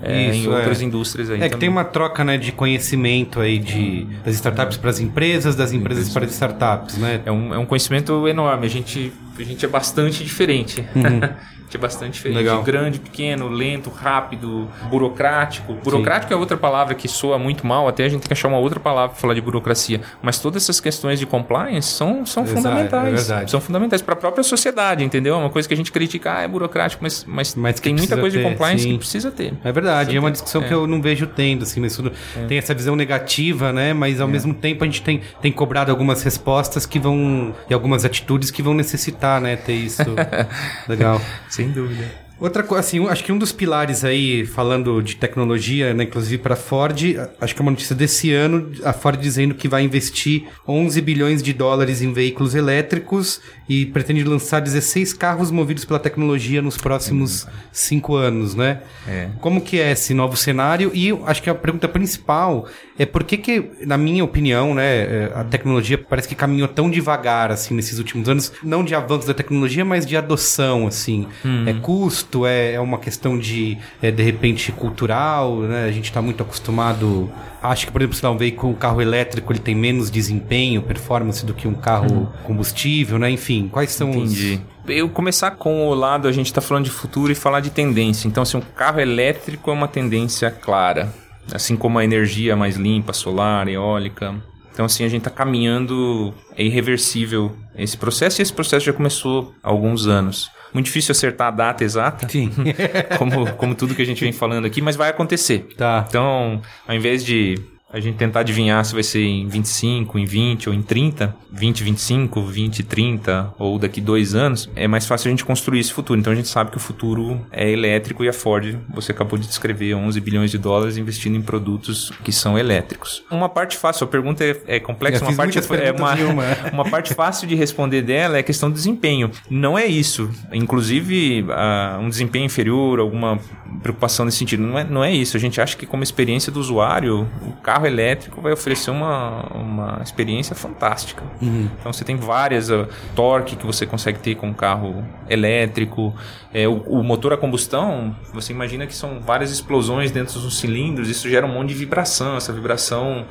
é, Isso, em outras é. indústrias aí. É também. que tem uma troca né, de conhecimento aí de, das startups para as empresas, das empresas para as startups, né? É um, é um conhecimento enorme. A gente, a gente é bastante diferente. Uhum. *laughs* que é bastante diferente. Legal. Grande, pequeno, lento, rápido, burocrático. Burocrático Sim. é outra palavra que soa muito mal, até a gente tem que achar uma outra palavra para falar de burocracia. Mas todas essas questões de compliance são, são Exato, fundamentais. É são fundamentais para a própria sociedade, entendeu? É uma coisa que a gente critica, ah, é burocrático, mas, mas, mas tem muita coisa ter, de compliance sim. que precisa ter. É verdade, precisa é uma discussão ter. que eu não vejo tendo, assim, mas é. tem essa visão negativa, né? Mas ao é. mesmo tempo a gente tem, tem cobrado algumas respostas que vão, e algumas atitudes que vão necessitar, né? Ter isso. *laughs* Legal. Sem dúvida. Outra coisa, assim, acho que um dos pilares aí, falando de tecnologia, né, inclusive para Ford, acho que é uma notícia desse ano, a Ford dizendo que vai investir 11 bilhões de dólares em veículos elétricos e pretende lançar 16 carros movidos pela tecnologia nos próximos 5 anos, né? É. Como que é esse novo cenário? E acho que a pergunta principal é por que que, na minha opinião, né, é, a tecnologia parece que caminhou tão devagar, assim, nesses últimos anos, não de avanço da tecnologia, mas de adoção, assim. Uhum. É custo, custo, é, é uma questão de, é, de repente, cultural, né? A gente está muito acostumado. Acho que, por exemplo, se dá um veículo, um carro elétrico, ele tem menos desempenho, performance do que um carro hum. combustível, né? Enfim, quais são Entendi. os eu começar com o lado, a gente está falando de futuro e falar de tendência. Então, assim, um carro elétrico é uma tendência clara. Assim como a energia mais limpa, solar, eólica. Então, assim, a gente está caminhando, é irreversível esse processo e esse processo já começou há alguns anos. Muito difícil acertar a data exata. Sim. *laughs* como, como tudo que a gente vem falando aqui, mas vai acontecer. Tá. Então, ao invés de a gente tentar adivinhar se vai ser em 25, em 20 ou em 30, 20, 25, 20, 30 ou daqui dois anos, é mais fácil a gente construir esse futuro. Então a gente sabe que o futuro é elétrico e a Ford, você acabou de descrever, 11 bilhões de dólares investindo em produtos que são elétricos. Uma parte fácil, a pergunta é, é complexa, uma parte, é uma, *laughs* uma. parte fácil de responder dela é a questão do desempenho. Não é isso. Inclusive, uh, um desempenho inferior, alguma preocupação nesse sentido. Não é, não é isso. A gente acha que como experiência do usuário, o carro carro elétrico vai oferecer uma, uma experiência fantástica. Uhum. Então você tem várias uh, torque que você consegue ter com um carro elétrico. É, o, o, motor a combustão, você imagina que são várias explosões dentro dos cilindros, isso gera um monte de vibração. Essa vibração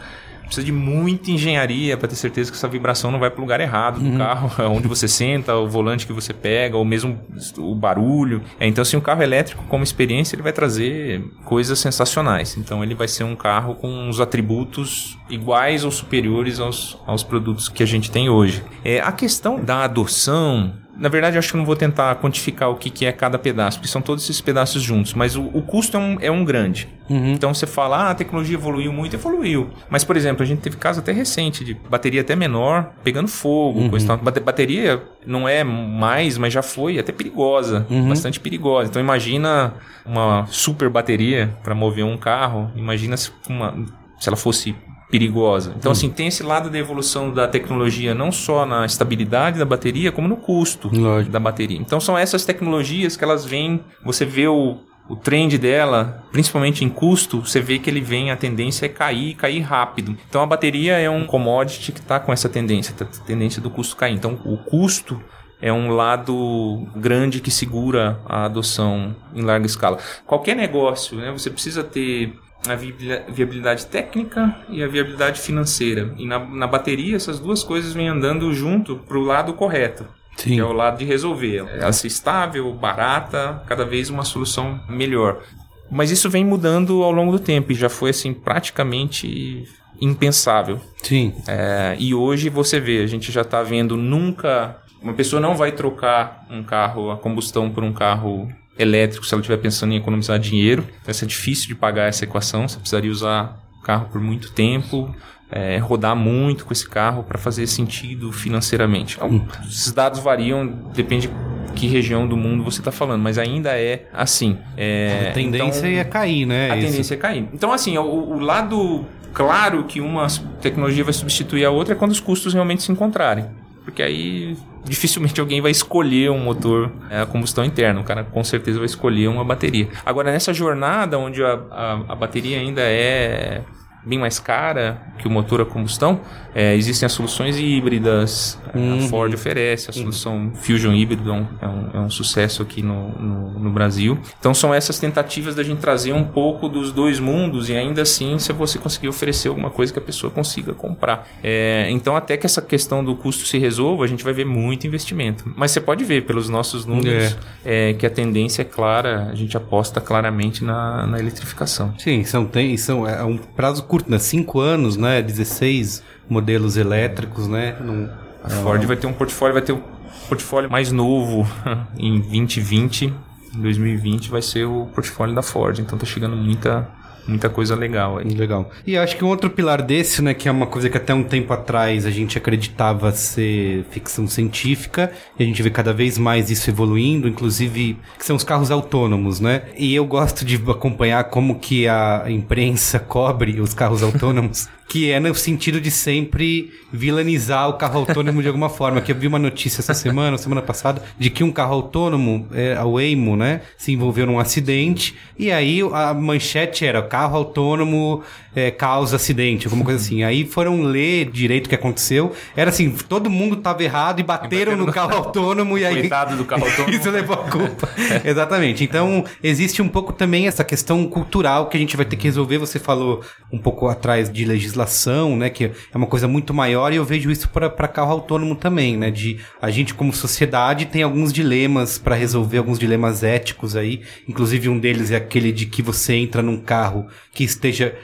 precisa de muita engenharia para ter certeza que essa vibração não vai para o lugar errado do uhum. carro, *laughs* onde você senta, o volante que você pega, ou mesmo o barulho. É, então, assim, o carro elétrico, como experiência, ele vai trazer coisas sensacionais. Então, ele vai ser um carro com os atributos iguais ou superiores aos, aos produtos que a gente tem hoje. É, a questão da adoção na verdade, acho que não vou tentar quantificar o que, que é cada pedaço, porque são todos esses pedaços juntos, mas o, o custo é um, é um grande. Uhum. Então você fala, ah, a tecnologia evoluiu muito, evoluiu. Mas, por exemplo, a gente teve caso até recente de bateria até menor pegando fogo, uhum. coisa tal. Bateria não é mais, mas já foi até perigosa, uhum. bastante perigosa. Então imagina uma super bateria para mover um carro, imagina se, uma, se ela fosse perigosa. Então, hum. assim, tem esse lado da evolução da tecnologia, não só na estabilidade da bateria, como no custo Lógico. da bateria. Então, são essas tecnologias que elas vêm, você vê o, o trend dela, principalmente em custo, você vê que ele vem, a tendência é cair, cair rápido. Então a bateria é um commodity que está com essa tendência, tá, tendência do custo cair. Então o custo é um lado grande que segura a adoção em larga escala. Qualquer negócio, né, você precisa ter a viabilidade técnica e a viabilidade financeira. E na, na bateria, essas duas coisas vêm andando junto para o lado correto. Sim. Que é o lado de resolver. Ela ser estável, barata, cada vez uma solução melhor. Mas isso vem mudando ao longo do tempo e já foi assim praticamente impensável. Sim. É, e hoje você vê, a gente já está vendo nunca. Uma pessoa não vai trocar um carro a combustão por um carro elétrico se ela estiver pensando em economizar dinheiro. Vai ser difícil de pagar essa equação. Você precisaria usar o carro por muito tempo, é, rodar muito com esse carro para fazer sentido financeiramente. Então, esses dados variam, depende de que região do mundo você está falando, mas ainda é assim. É, a tendência então, é cair, né? A tendência é cair. Então, assim, o, o lado claro que uma tecnologia vai substituir a outra é quando os custos realmente se encontrarem. Porque aí dificilmente alguém vai escolher um motor é, a combustão interna. O cara com certeza vai escolher uma bateria. Agora, nessa jornada onde a, a, a bateria ainda é bem mais cara que o motor a combustão, é, existem as soluções híbridas, uhum. a Ford oferece, a solução uhum. Fusion híbrido é um, é um, é um sucesso aqui no, no, no, Brasil. Então são essas tentativas da gente trazer um pouco dos dois mundos e ainda assim se você conseguir oferecer alguma coisa que a pessoa consiga comprar. É, então até que essa questão do custo se resolva, a gente vai ver muito investimento. Mas você pode ver pelos nossos números é. é que a tendência é clara, a gente aposta claramente na, na eletrificação. Sim, são, tem, são, é um prazo curto, né? Cinco anos, né? 16 modelos elétricos, né? Num, a Ford vai ter um portfólio, vai ter um portfólio mais novo *laughs* em 2020. Em 2020 vai ser o portfólio da Ford. Então tá chegando muita muita coisa legal aí. Legal. E acho que um outro pilar desse, né, que é uma coisa que até um tempo atrás a gente acreditava ser ficção científica, e a gente vê cada vez mais isso evoluindo, inclusive, que são os carros autônomos, né? E eu gosto de acompanhar como que a imprensa *laughs* cobre os carros autônomos. Que é no sentido de sempre vilanizar o carro autônomo de alguma forma. Que eu vi uma notícia essa semana, semana passada, de que um carro autônomo, é, a Waymo, né, se envolveu num acidente, e aí a manchete era carro autônomo é, causa acidente, alguma coisa assim. Aí foram ler direito o que aconteceu. Era assim, todo mundo tava errado e bateram no carro *laughs* autônomo e aí... Coitado do carro *laughs* autônomo. Isso levou a culpa. *laughs* Exatamente. Então, existe um pouco também essa questão cultural que a gente vai ter que resolver. Você falou um pouco atrás de legislação, né? Que é uma coisa muito maior e eu vejo isso para carro autônomo também, né? De a gente como sociedade tem alguns dilemas para resolver, alguns dilemas éticos aí. Inclusive um deles é aquele de que você entra num carro que esteja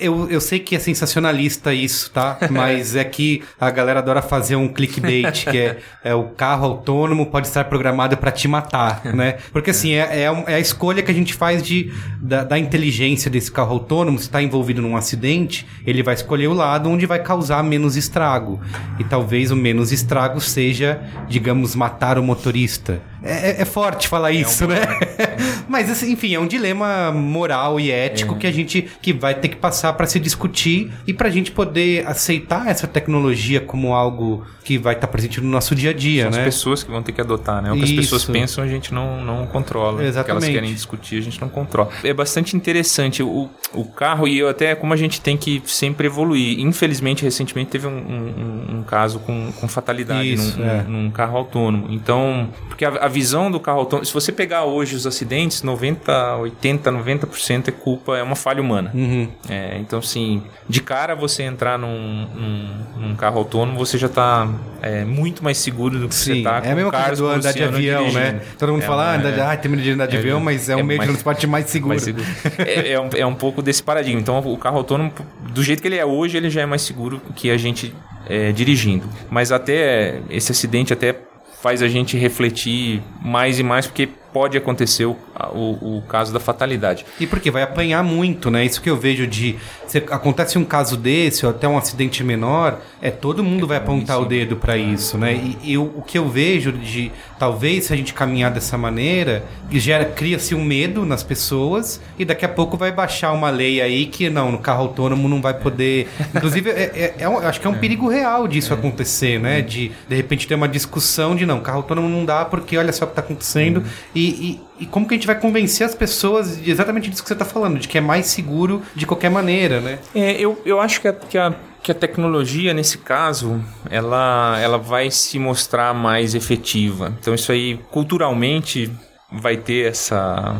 eu, eu sei que é sensacionalista isso, tá? *laughs* Mas é que a galera adora fazer um clickbait, que é, é o carro autônomo pode estar programado para te matar, né? Porque assim, é, é, é, a escolha que a gente faz de, da, da inteligência desse carro autônomo. Se está envolvido num acidente, ele vai escolher o lado onde vai causar menos estrago. E talvez o menos estrago seja, digamos, matar o motorista. É, é, é forte falar é isso, um né? *laughs* Mas, assim, enfim, é um dilema moral e ético É. que a gente que vai ter que passar para se discutir e pra gente poder aceitar essa tecnologia como algo que vai estar presente no nosso dia a dia, São né? as pessoas que vão ter que adotar, né? O que as pessoas Isso. pensam a gente não, não controla. O que elas Exatamente. querem discutir a gente não controla. É bastante interessante o, o carro e eu até como a gente tem que sempre evoluir. Infelizmente, recentemente teve um, um- um caso com, com fatalidade Isso, num, é. num carro autônomo. Então, porque a, a visão do carro autônomo, se você pegar hoje os acidentes, 90, 80, 90% é culpa, é uma falha humana. Uhum. É, então, assim, de cara você entrar num, num- num carro autônomo, você já tá é, muito mais seguro do que você Sim, tá é a mesma coisa do com andar de avião, né? dirigindo. Todo mundo É fala, ah, andar de, é- ah, termina de andar de é- avião, mas é, um é meio de mais- transporte mais *laughs* seguro. mais seguro. é, é um, é um pouco desse paradigma. Então, o carro autônomo, do jeito que ele é hoje, ele já é mais seguro que a gente é, dirigindo. Mas até esse acidente até faz a gente refletir mais e mais, porque pode acontecer o, o, o caso da fatalidade. E porque vai apanhar muito, né? Isso que eu vejo de. Se acontece um caso desse, ou até um acidente menor, é todo mundo vai apontar o dedo pra isso, né? E, e o, o que eu vejo de. Talvez se a gente caminhar dessa maneira, gera, cria-se um medo nas pessoas, e daqui a pouco vai baixar uma lei aí que não, no carro autônomo não vai poder. Inclusive, é, é- é um- eu acho que é um perigo real disso acontecer, né? De de repente ter uma discussão de não, carro autônomo não dá porque olha só o que tá acontecendo. E, e- como que a gente vai convencer as pessoas de exatamente disso que você tá falando, de que é mais seguro de qualquer maneira, né? É, eu, eu acho que a, que, a, que a tecnologia, nesse caso, ela, ela vai se mostrar mais efetiva. Então, isso aí, culturalmente, vai ter essa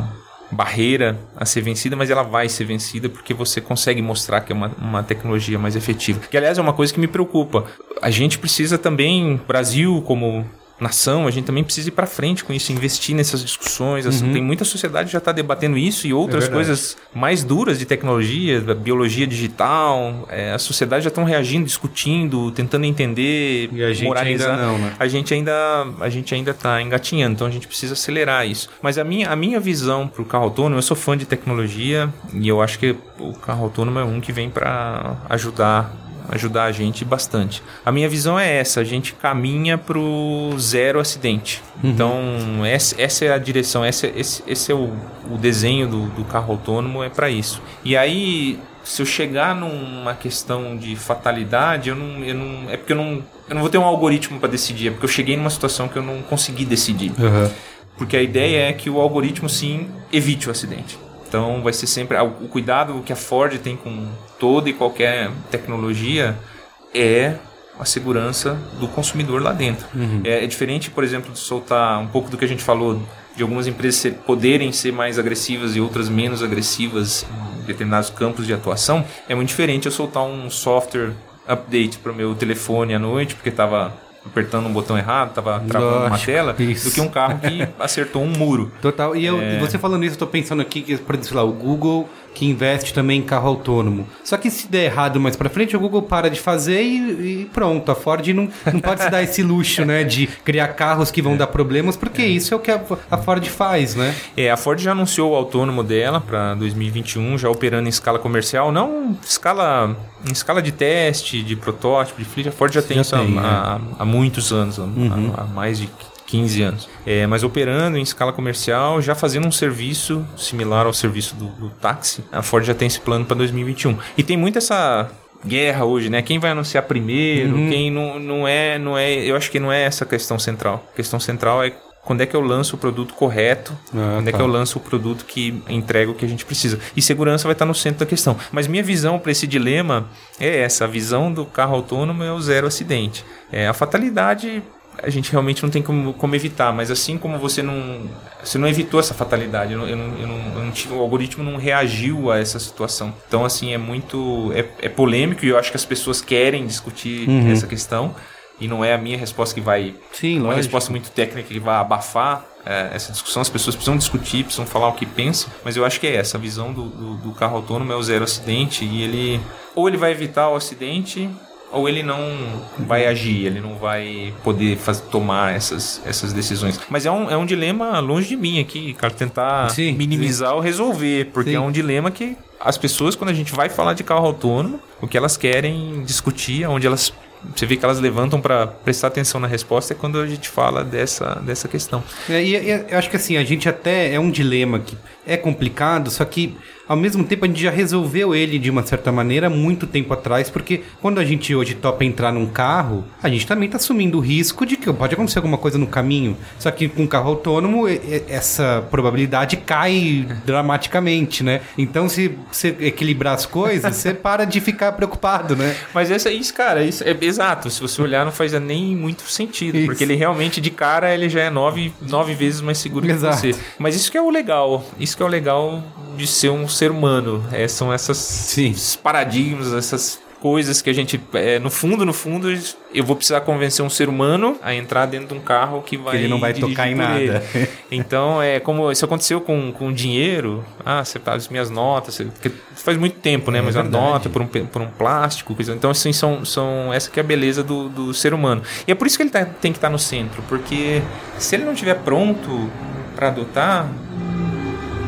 barreira a ser vencida, mas ela vai ser vencida porque você consegue mostrar que é uma, uma tecnologia mais efetiva. Que, aliás, é uma coisa que me preocupa. A gente precisa também, Brasil como nação, a gente também precisa ir para frente com isso, investir nessas discussões. Assim, Tem muita sociedade que já está debatendo isso e outras verdade. coisas mais duras de tecnologia, da biologia digital. É, a sociedade já estão reagindo, discutindo, tentando entender, E a gente moralizar. ainda não, né? A gente ainda a gente ainda está engatinhando, então a gente precisa acelerar isso. Mas a minha, a minha visão para o carro autônomo, eu sou fã de tecnologia e eu acho que o carro autônomo é um que vem para ajudar ajudar a gente bastante. A minha visão é essa, a gente caminha pro zero acidente. Então, essa, essa é a direção, essa, esse, esse é o, o desenho do, do carro autônomo, é para isso. E aí, se eu chegar numa questão de fatalidade, eu não, eu não é porque eu não, eu não vou ter um algoritmo para decidir, é porque eu cheguei numa situação que eu não consegui decidir. Porque a ideia é que o algoritmo sim evite o acidente. Então vai ser sempre o cuidado que a Ford tem com toda e qualquer tecnologia é a segurança do consumidor lá dentro. É, é diferente, por exemplo, de soltar um pouco do que a gente falou de algumas empresas ser- poderem ser mais agressivas e outras menos agressivas em determinados campos de atuação. É muito diferente eu soltar um software update para o meu telefone à noite porque estava apertando um botão errado, estava travando uma Lógico, tela, isso. do que um carro que *laughs* acertou um muro. Total. E eu, É. você falando isso, eu tô pensando aqui que, por exemplo, lá, o Google que investe também em carro autônomo. Só que se der errado mais pra frente, o Google para de fazer e, e pronto. A Ford não, não pode se dar esse luxo, né? De criar carros que vão dar problemas, porque isso é o que a, a Ford faz, né? É, a Ford já anunciou o autônomo dela para 2021, já operando em escala comercial, não escala em escala de teste, de protótipo, de fleet. A Ford já tem Já isso há- tem, é. há, muitos anos, há- há, há mais de 15 anos. É, mas operando em escala comercial, já fazendo um serviço similar ao serviço do, do táxi, a Ford já tem esse plano para 2021. E tem muito essa guerra hoje, né? Quem vai anunciar primeiro, quem não, não é, não é, eu acho que não é essa a questão central. A questão central é quando é que eu lanço o produto correto, Ah, quando é tá. que eu lanço o produto que entrega o que a gente precisa. E segurança vai estar no centro da questão. Mas minha visão para esse dilema é essa: a visão do carro autônomo é o zero acidente. É, a fatalidade a gente realmente não tem como, como evitar, mas assim como você não você não evitou essa fatalidade, eu não, eu não, eu não- tive- o algoritmo não reagiu a essa situação. Então assim é muito é, é polêmico e eu acho que as pessoas querem discutir essa questão. E não é a minha resposta que vai Sim, uma lógico. resposta muito técnica que vai abafar é, essa discussão. As pessoas precisam discutir, precisam falar o que pensam. Mas eu acho que é essa. A visão do, do, do carro autônomo é o zero acidente. E ele... Ou ele vai evitar o acidente... Ou ele não vai agir, ele não vai poder faz, tomar essas, essas decisões. Mas é um, é um dilema longe de mim aqui, cara, tentar Sim, minimizar ou resolver. Porque Sim. é um dilema que as pessoas, quando a gente vai falar de carro autônomo, o que elas querem discutir, onde elas você vê que elas levantam para prestar atenção na resposta é quando a gente fala dessa, dessa questão. É, e, e eu acho que assim, a gente até é um dilema que é complicado, só que ao mesmo tempo a gente já resolveu ele de uma certa maneira muito tempo atrás, porque quando a gente hoje topa entrar num carro, a gente também está assumindo o risco de que pode acontecer alguma coisa no caminho. Só que com um carro autônomo, essa probabilidade cai dramaticamente, né? Então, se você equilibrar as coisas, você *laughs* para de ficar preocupado, né? Mas essa, isso, cara, isso é exato. Se você olhar, não faz nem muito sentido, isso. porque ele realmente, de cara, ele já é nove, nove vezes mais seguro exato. que você. Mas isso que é o legal. Isso que é o legal de ser um ser humano. É, são essas Sim. paradigmas, essas coisas que a gente, é, no fundo, no fundo, eu vou precisar convencer um ser humano a entrar dentro de um carro que vai. Que ele não vai tocar em nada. *laughs* Então, é como isso aconteceu com, com dinheiro. Ah, você faz as minhas notas, você, faz muito tempo, né? É mas a nota por um, por um plástico. Coisa, então, assim, são, são, essa que é a beleza do, do ser humano. E é por isso que ele tá, tem que estar tá no centro, porque se ele não estiver pronto para adotar,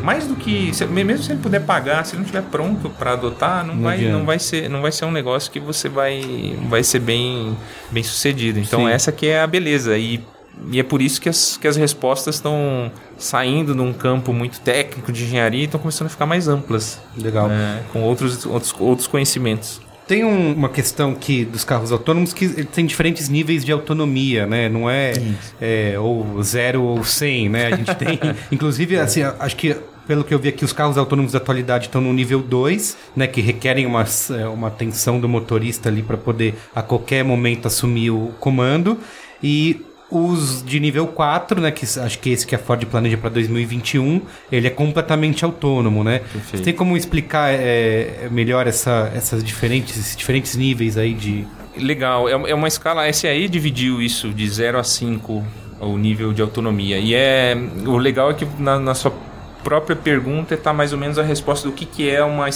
mais do que mesmo se ele puder pagar, se ele não estiver pronto para adotar, não, não vai, não vai ser, não vai ser um negócio que você vai, vai ser bem, bem sucedido. Então Sim. essa que é a beleza e e é por isso que as, que as respostas estão saindo de um campo muito técnico de engenharia e estão começando a ficar mais amplas. Legal. É, com outros, outros, outros conhecimentos. Tem um, uma questão que dos carros autônomos que tem diferentes níveis de autonomia, né? Não é, é ou zero ou cem, né? A gente tem, *laughs* inclusive, assim, acho que pelo que eu vi aqui, os carros autônomos da atualidade estão no nível 2, né, que requerem uma, é, uma atenção do motorista ali para poder a qualquer momento assumir o comando. E os de nível 4, né, que acho que esse que a Ford planeja para 2021, ele é completamente autônomo, né? Perfeito. Você tem como explicar é, melhor essa, essas diferentes, esses diferentes níveis aí de... Legal, é, é uma escala, a SAE dividiu isso de 0 a 5, o nível de autonomia. E é o legal é que na, na sua própria pergunta está mais ou menos a resposta do que, que é uma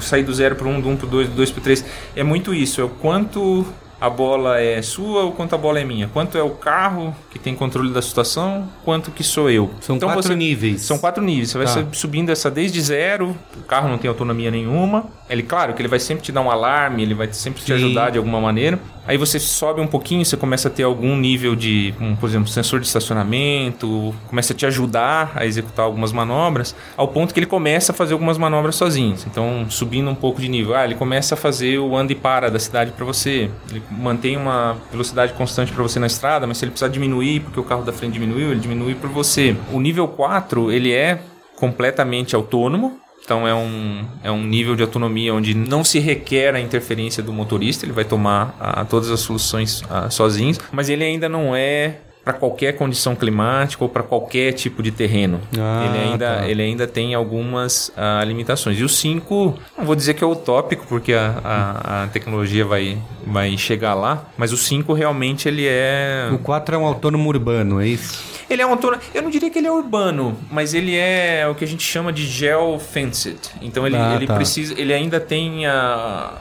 sair do 0 para 1, um, do 1 um para o 2, do 2 para o 3. É muito isso, é o quanto a bola é sua ou quanto a bola é minha? Quanto é o carro que tem controle da situação? Quanto que sou eu? São então quatro você, níveis. São quatro níveis. Você vai tá. subindo essa desde zero, o carro não tem autonomia nenhuma. Ele, claro, que ele vai sempre te dar um alarme, ele vai sempre Sim. te ajudar de alguma maneira. Aí você sobe um pouquinho, você começa a ter algum nível de, um, por exemplo, sensor de estacionamento, começa a te ajudar a executar algumas manobras, ao ponto que ele começa a fazer algumas manobras sozinho. Então, subindo um pouco de nível, ah, ele começa a fazer o anda e para da cidade para você. Ele mantém uma velocidade constante para você na estrada, mas se ele precisar diminuir porque o carro da frente diminuiu, ele diminui para você. O nível 4, ele é completamente autônomo, então é um, é um nível de autonomia onde não se requer a interferência do motorista, ele vai tomar a, todas as soluções a, sozinho, mas ele ainda não é para qualquer condição climática ou para qualquer tipo de terreno. Ah, ele, ainda, tá. ele ainda tem algumas uh, limitações. E o 5, não vou dizer que é utópico, porque a, a, a, tecnologia vai, vai chegar lá, mas o 5 realmente ele é... O 4 é um autônomo urbano, é isso? Ele é um autônomo... Eu não diria que ele é urbano, mas ele é o que a gente chama de geo-fenced. Então ele, ah, ele tá. precisa... Ele ainda tem a...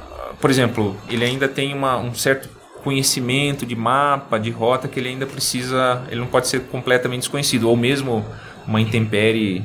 Por exemplo, ele ainda tem uma, um certo conhecimento de mapa, de rota que ele ainda precisa, ele não pode ser completamente desconhecido, ou mesmo uma intempérie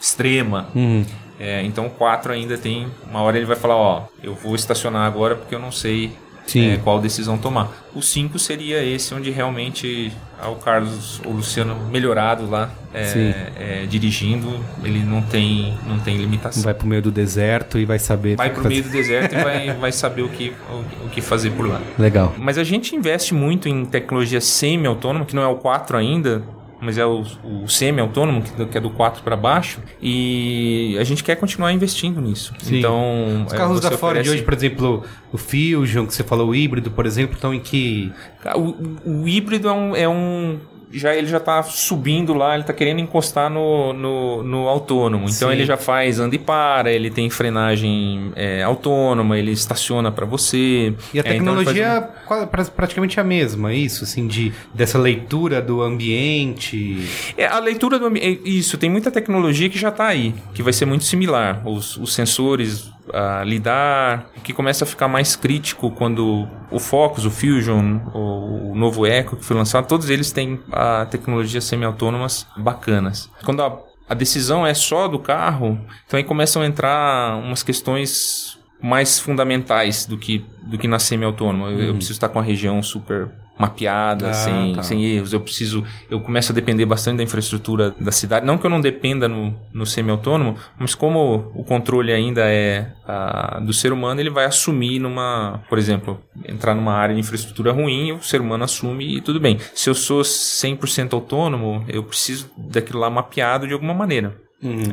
extrema. Uhum. É, então o 4 ainda tem, uma hora ele vai falar, ó, eu vou estacionar agora porque eu não sei é, qual decisão tomar. O 5 seria esse onde realmente o Carlos, o Luciano melhorado lá, é, é, dirigindo, ele não tem, não tem limitação. Vai pro meio do deserto e vai saber. Vai pro fazer. meio do deserto e vai, *laughs* vai saber o que, o, o, que fazer por lá. Legal. Mas a gente investe muito em tecnologia semi-autônoma, que não é o 4 ainda, mas é o, o semi-autônomo, que é do 4 para baixo, e a gente quer continuar investindo nisso. Sim. Então, os carros da Ford oferece... hoje, por exemplo, o Fusion, que você falou, o híbrido, por exemplo, estão em que. O, o híbrido é um, é um já ele já está subindo lá, ele está querendo encostar no, no, no autônomo. Então Sim. ele já faz anda e para, ele tem frenagem é, autônoma, ele estaciona para você. E a tecnologia é, então faz... praticamente a mesma, isso, assim, de, dessa leitura do ambiente. É, a leitura do ambiente, isso, tem muita tecnologia que já está aí, que vai ser muito similar. Os, os sensores a lidar, que começa a ficar mais crítico quando o Focus, o Fusion, o, novo Echo que foi lançado, todos eles têm a tecnologia semi-autônomas bacanas. Quando a, a decisão é só do carro, então aí começam a entrar umas questões mais fundamentais do que, do que na semi-autônoma. Eu, eu Uhum. preciso estar com a região super mapeada, Ah, sem, tá. sem erros. Eu preciso, eu começo a depender bastante da infraestrutura da cidade. Não que eu não dependa no, no semi-autônomo, mas como o controle ainda é ah, do ser humano, ele vai assumir numa, por exemplo, entrar numa área de infraestrutura ruim, o ser humano assume e tudo bem. Se eu sou 100% autônomo, eu preciso daquilo lá mapeado de alguma maneira.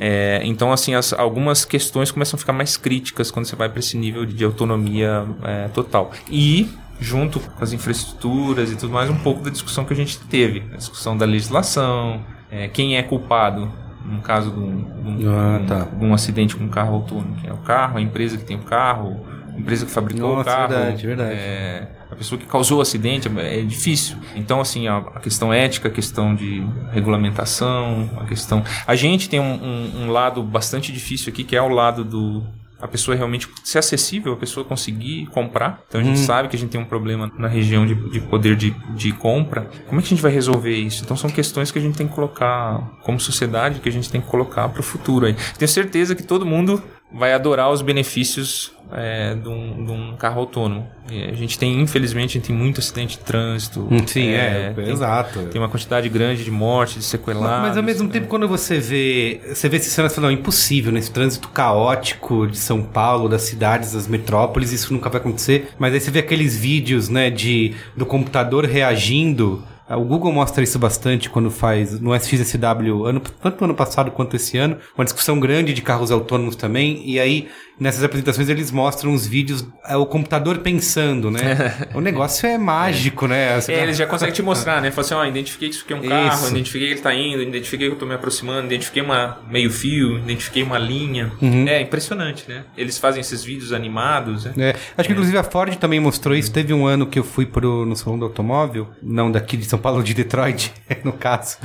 É, então, assim, as- algumas questões começam a ficar mais críticas quando você vai para esse nível de, de autonomia é, total. E, junto com as infraestruturas e tudo mais, um pouco da discussão que a gente teve. A discussão da legislação, é, quem é culpado no caso de um, de um- Ah, tá. de um acidente com um carro autônomo. Quem é o carro, a empresa que tem o carro, a empresa que fabricou o Nossa, carro. verdade, verdade. é, a pessoa que causou o acidente é, é difícil. Então, assim, a, a questão ética, a questão de regulamentação, a questão. A gente tem um, um- um lado bastante difícil aqui, que é o lado do. A pessoa realmente ser acessível, a pessoa conseguir comprar. Então a gente sabe que a gente tem um problema na região de, de poder de, de compra. Como é que a gente vai resolver isso? Então são questões que a gente tem que colocar como sociedade, que a gente tem que colocar para o futuro aí. Tenho certeza que todo mundo vai adorar os benefícios é, de, um, de um carro autônomo. E a gente tem, infelizmente, gente tem muito acidente de trânsito. Hum, Sim, é, tem, exato. Tem uma quantidade grande de mortes, de sequelados. Mas ao mesmo né? tempo, quando você vê. Você vê esses cenas e fala, não, impossível, nesse trânsito caótico de São Paulo, das cidades, das metrópoles, isso nunca vai acontecer. Mas aí você vê aqueles vídeos, né, de do computador reagindo. Ah, O Google mostra isso bastante quando faz no SXSW, ano, tanto no ano passado quanto esse ano, uma discussão grande de carros autônomos também. E aí, nessas apresentações, eles mostram os vídeos, é, o computador pensando, né? *laughs* o negócio é mágico, né? Você É, tá- eles já conseguem te mostrar, né? Fala assim, ó, identifiquei que isso aqui é um carro, Isso. identifiquei que ele tá indo, identifiquei que eu tô me aproximando, identifiquei uma meio fio, identifiquei uma linha. Uhum. É impressionante, né? Eles fazem esses vídeos animados, né? É, acho que inclusive a Ford também mostrou isso. Teve um ano que eu fui pro, no salão do automóvel, não daqui de São Paulo, de Detroit, *laughs* no caso.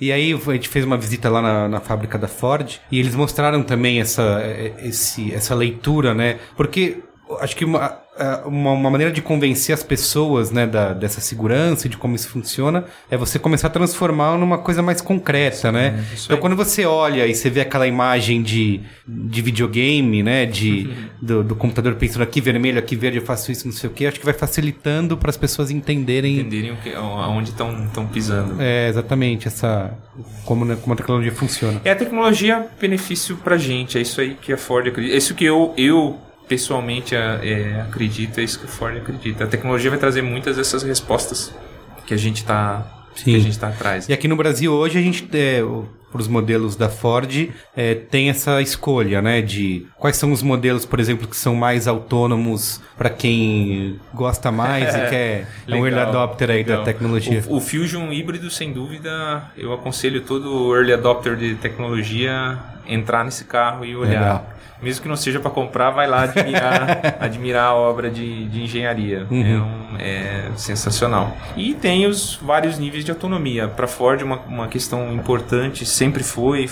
E aí a gente fez uma visita lá na, na fábrica da Ford e eles mostraram também essa, é, esse, essa leitura, né? Porque acho que uma, é, uma, uma maneira de convencer as pessoas, né, da, dessa segurança e de como isso funciona é você começar a transformar numa coisa mais concreta, né? Então quando você olha e você vê aquela imagem de, de videogame, né? De, do, do computador pensando aqui vermelho, aqui verde, eu faço isso, não sei o que, acho que vai facilitando para as pessoas entenderem. Entenderem o que, aonde estão pisando. É, exatamente, essa. Como, né, como a tecnologia funciona. É a tecnologia benefício pra gente, é isso aí que a Ford acredita. É isso que eu, eu pessoalmente é, é, acredito, é isso que a Ford acredita. A tecnologia vai trazer muitas dessas respostas que a gente tá, Sim. que a gente tá atrás. E aqui no Brasil hoje a gente, é, para os modelos da Ford, é, tem essa escolha, né? De quais são os modelos, por exemplo, que são mais autônomos para quem gosta mais e quer é um early Legal, adopter aí da legal. tecnologia. O, o Fusion híbrido, sem dúvida, eu aconselho todo early adopter de tecnologia entrar nesse carro e olhar. Legal. Mesmo que não seja para comprar, vai lá admirar, *laughs* admirar a obra de, de engenharia. Uhum. É, um- é sensacional. E tem os vários níveis de autonomia. Para Ford, uma, uma questão importante sempre foi,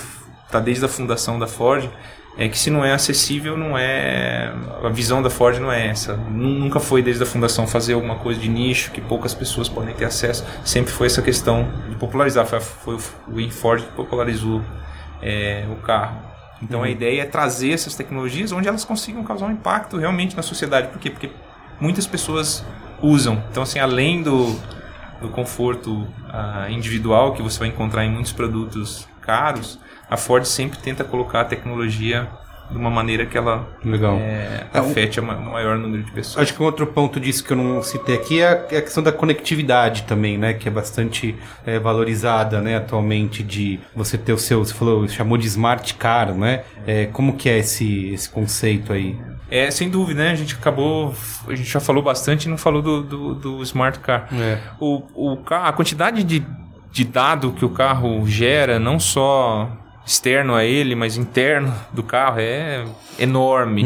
está desde a fundação da Ford, é que se não é acessível, não é. A visão da Ford não é essa. Nu- Nunca foi desde a fundação fazer alguma coisa de nicho que poucas pessoas podem ter acesso. Sempre foi essa questão de popularizar. Foi, foi o Ford que popularizou é, o carro. Então a ideia é trazer essas tecnologias onde elas consigam causar um impacto realmente na sociedade. Por quê? Porque muitas pessoas usam. Então, assim, além do, do conforto ah, individual que você vai encontrar em muitos produtos caros, a Ford sempre tenta colocar a tecnologia de uma maneira que ela Legal. é, É, um- afete o maior número de pessoas. Acho que um outro ponto disso que eu não citei aqui é a, é a questão da conectividade também, né? Que é bastante é, valorizada, né? Atualmente de você ter o seu, você falou, chamou de smart car, né? É, como que é esse, esse conceito aí? É, sem dúvida, né? A gente acabou. A gente já falou bastante e não falou do, do, do Smart Car. É. O, o, a quantidade de, de dado que o carro gera, não só externo a ele, mas interno do carro, é enorme.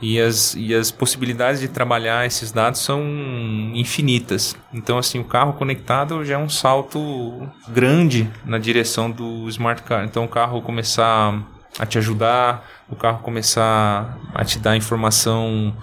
E, as, e as possibilidades de trabalhar esses dados são infinitas. Então, assim, o carro conectado já é um salto grande na direção do Smart Car. Então, o carro começar a te ajudar, o carro começar a te dar informação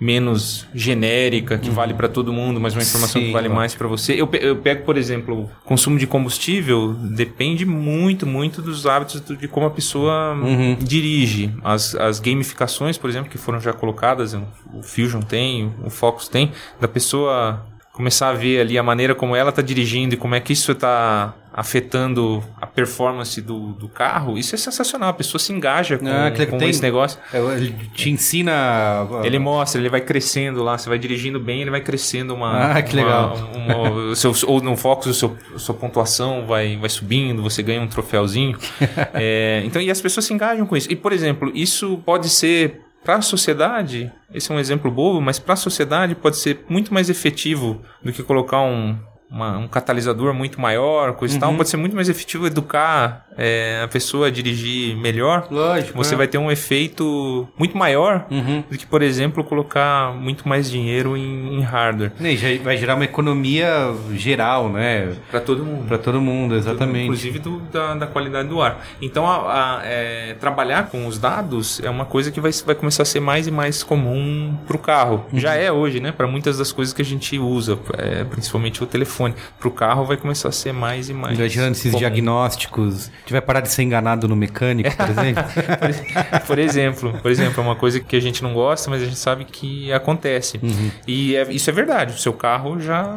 menos genérica, que vale para todo mundo, mas uma informação Sim, que vale mais para você. Eu, eu pego, por exemplo, consumo de combustível depende muito, muito dos hábitos de como a pessoa Uhum. dirige. As, as gamificações, por exemplo, que foram já colocadas, o Fusion tem, o Focus tem, da pessoa começar a ver ali a maneira como ela está dirigindo e como é que isso está afetando a performance do, do carro, isso é sensacional. A pessoa se engaja com, Ah, com tem- esse negócio. É, Ele te ensina. Ele mostra, ele vai crescendo lá, você vai dirigindo bem, ele vai crescendo uma. Ah, que uma- legal. uma- o seu, *laughs* ou no Focus, o seu, sua pontuação vai, vai subindo, você ganha um troféuzinho. *laughs* É, então, e as pessoas se engajam com isso. E, por exemplo, isso pode ser. Para a sociedade, esse é um exemplo bobo, mas para a sociedade pode ser muito mais efetivo do que colocar um, uma- um catalisador muito maior, coisa e tal. Pode ser muito mais efetivo educar é, a pessoa a dirigir melhor. Lógico. Você é. vai ter um efeito muito maior Uhum. do que, por exemplo, colocar muito mais dinheiro em, em hardware. E vai gerar uma economia geral, né? Para todo mundo. Pra todo mundo, exatamente. Inclusive do- da, da qualidade do ar. Então, a- a- é, trabalhar com os dados é uma coisa que vai, vai começar a ser mais e mais comum para o carro. Uhum. Já é hoje, né? Para muitas das coisas que a gente usa, é, principalmente o telefone. Para o carro vai começar a ser mais e mais. Vai gerando esses comum. diagnósticos. A gente vai parar de ser enganado no mecânico, por exemplo. *laughs* por exemplo, por exemplo, é uma coisa que a gente não gosta, mas a gente sabe que acontece. E é- isso é verdade. O seu carro já,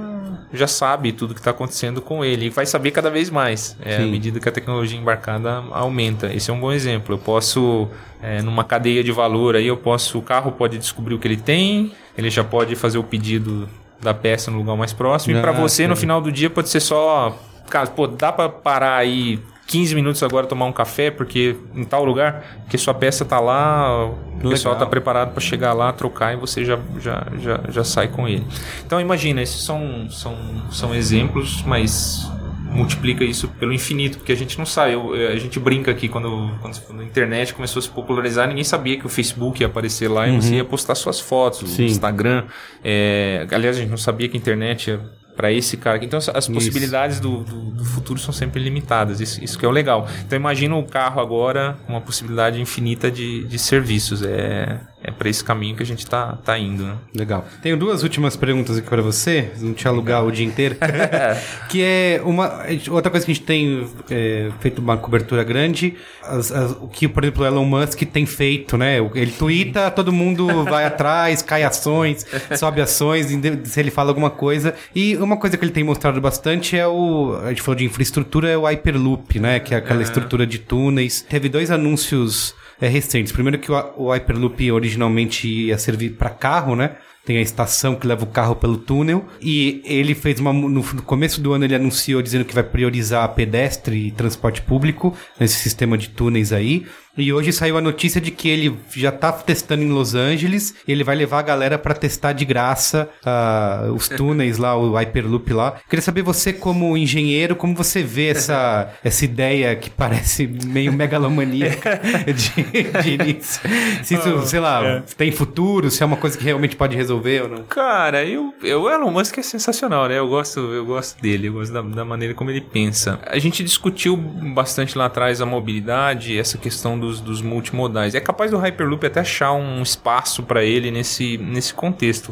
já sabe tudo que está acontecendo com ele e vai saber cada vez mais é, à medida que a tecnologia embarcada aumenta. Esse é um bom exemplo. Eu posso, é, numa cadeia de valor aí, eu posso, o carro pode descobrir o que ele tem, ele já pode fazer o pedido da peça no lugar mais próximo. e para você, no final do dia, pode ser só, cara, pô, dá para parar aí 15 minutos agora tomar um café porque em tal lugar, porque sua peça tá lá, o pessoal Legal. tá preparado para chegar lá, trocar e você já, já, já, já sai com ele. Então imagina, esses são, são, são exemplos, mas multiplica isso pelo infinito, porque a gente não sabe. Eu- a gente brinca aqui quando, quando, a internet começou a se popularizar, ninguém sabia que o Facebook ia aparecer lá e você ia postar suas fotos, Sim. o Instagram. É, aliás, a gente não sabia que a internet ia para esse cara. aqui. Então as- possibilidades do, do, do futuro são sempre limitadas. Isso, isso que é o legal. Então imagina o carro agora com uma possibilidade infinita de, de serviços. É para esse caminho que a gente tá, tá indo. Né? Legal. Tenho duas últimas perguntas aqui pra você, não te alugar o dia inteiro. *laughs* *laughs* que é uma outra coisa que a gente tem é, feito uma cobertura grande, as- as- o que, por exemplo, o Elon Musk tem feito, né? Ele twitta, todo mundo vai *laughs* atrás, cai ações, sobe ações, se ele fala alguma coisa. E uma coisa que ele tem mostrado bastante é o. A gente falou de infraestrutura, é o Hyperloop, né? Que é aquela estrutura de túneis. Teve dois anúncios é, recentes. Primeiro que o, o Hyperloop originalmente ia servir para carro, né? Tem a estação que leva o carro pelo túnel. E ele fez uma. No, no começo do ano ele anunciou dizendo que vai priorizar pedestre e transporte público nesse sistema de túneis aí. E hoje saiu a notícia de que ele já tá testando em Los Angeles. E ele vai levar a galera para testar de graça ah, os *laughs* túneis lá, o Hyperloop lá. Queria saber você, como engenheiro, como você vê essa, *laughs* essa ideia que parece meio megalomaníaca *laughs* de, de início. Se isso, sei lá, tem futuro, se é uma coisa que realmente pode resolver ou não. Cara, eu, eu, o Elon Musk é sensacional, né? Eu gosto, eu gosto dele, eu gosto da, da maneira como ele pensa. A gente discutiu bastante lá atrás a mobilidade, essa questão dos, dos multimodais. É capaz do Hyperloop até achar um espaço para ele nesse, nesse contexto.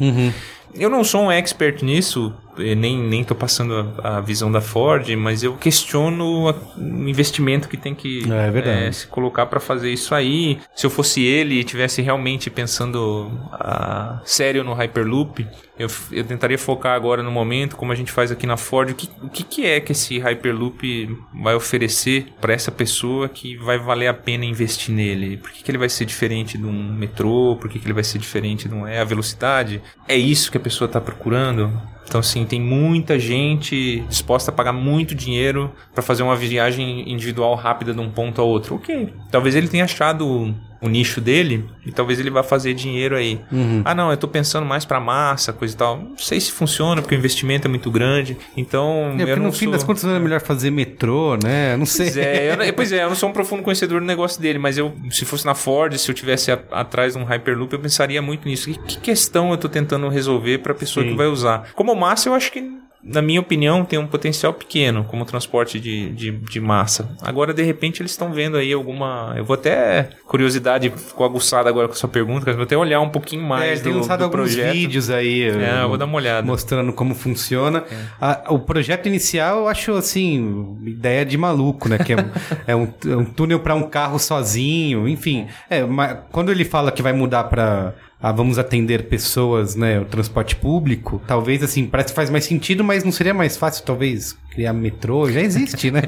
Eu não sou um expert nisso, nem, nem tô passando a, a visão da Ford, mas eu questiono a- o investimento que tem que É, é eh, se colocar para fazer isso aí. Se eu fosse ele e tivesse realmente pensando ah, sério no Hyperloop, eu, eu tentaria focar agora no momento, como a gente faz aqui na Ford, o que, o que, que é que esse Hyperloop vai oferecer para essa pessoa que vai valer a pena investir nele? Por que, que ele vai ser diferente de um metrô? Por que, que ele vai ser diferente de um... É a velocidade? É isso que a pessoa está procurando? Então, assim, tem muita gente disposta a pagar muito dinheiro para fazer uma viagem individual rápida de um ponto a outro. Ok, talvez ele tenha achado o nicho dele e talvez ele vá fazer dinheiro aí. Ah, não, eu tô pensando mais para massa, coisa e tal. Não sei se funciona porque o investimento é muito grande. Então, É, porque eu no não fim sou... das contas não é melhor fazer metrô, né? Não sei. Pois é, eu, não- *laughs* pois é, eu não sou um profundo conhecedor do negócio dele, mas eu, se fosse na Ford, se eu tivesse a- atrás de um Hyperloop, eu pensaria muito nisso. Que, que questão eu tô tentando resolver para a pessoa Sim. que vai usar? Como massa, eu acho que na minha opinião, tem um potencial pequeno como transporte de, de, de massa. Agora, de repente, eles estão vendo aí alguma. Eu vou até. Curiosidade ficou aguçada agora com a sua pergunta, mas vou até olhar um pouquinho mais É, do, tem lançado do alguns projeto. vídeos aí. É, eu vou dar uma olhada. Mostrando como funciona. A- o projeto inicial eu acho assim, ideia de maluco, né? Que é um, *laughs* é um, é um túnel para um carro sozinho, enfim. É, mas quando ele fala que vai mudar para ah, vamos atender pessoas, né? O transporte público, talvez assim, parece que faz mais sentido, mas não seria mais fácil, talvez, criar metrô? Já existe, né?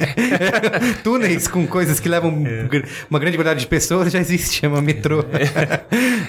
*laughs* Túneis com coisas que levam gr- uma grande quantidade de pessoas já existe, chama metrô.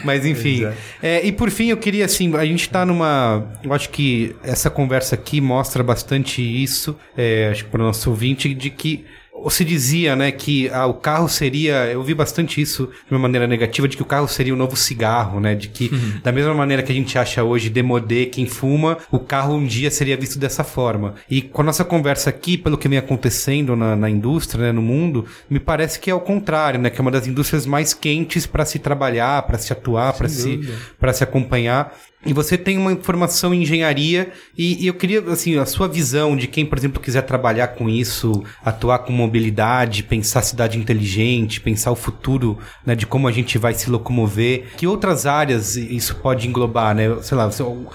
mas enfim. É, e por fim, eu queria assim, a gente tá numa. Eu acho que essa conversa aqui mostra bastante isso, é, acho que para o nosso ouvinte, de que se dizia, né, que ah, o carro seria. Eu vi bastante isso de uma maneira negativa, de que o carro seria o novo cigarro, né? De que, da mesma maneira que a gente acha hoje demodê quem fuma, o carro um dia seria visto dessa forma. E com a nossa conversa aqui, pelo que vem acontecendo na, na indústria, né, no mundo, me parece que é o contrário, né? Que é uma das indústrias mais quentes para se trabalhar, para se atuar, para se, para se acompanhar. E você tem uma formação em engenharia e, e eu queria, assim, a sua visão de quem, por exemplo, quiser trabalhar com isso, atuar com mobilidade, pensar cidade inteligente, pensar o futuro, né, de como a gente vai se locomover. Que outras áreas isso pode englobar, né? Sei lá,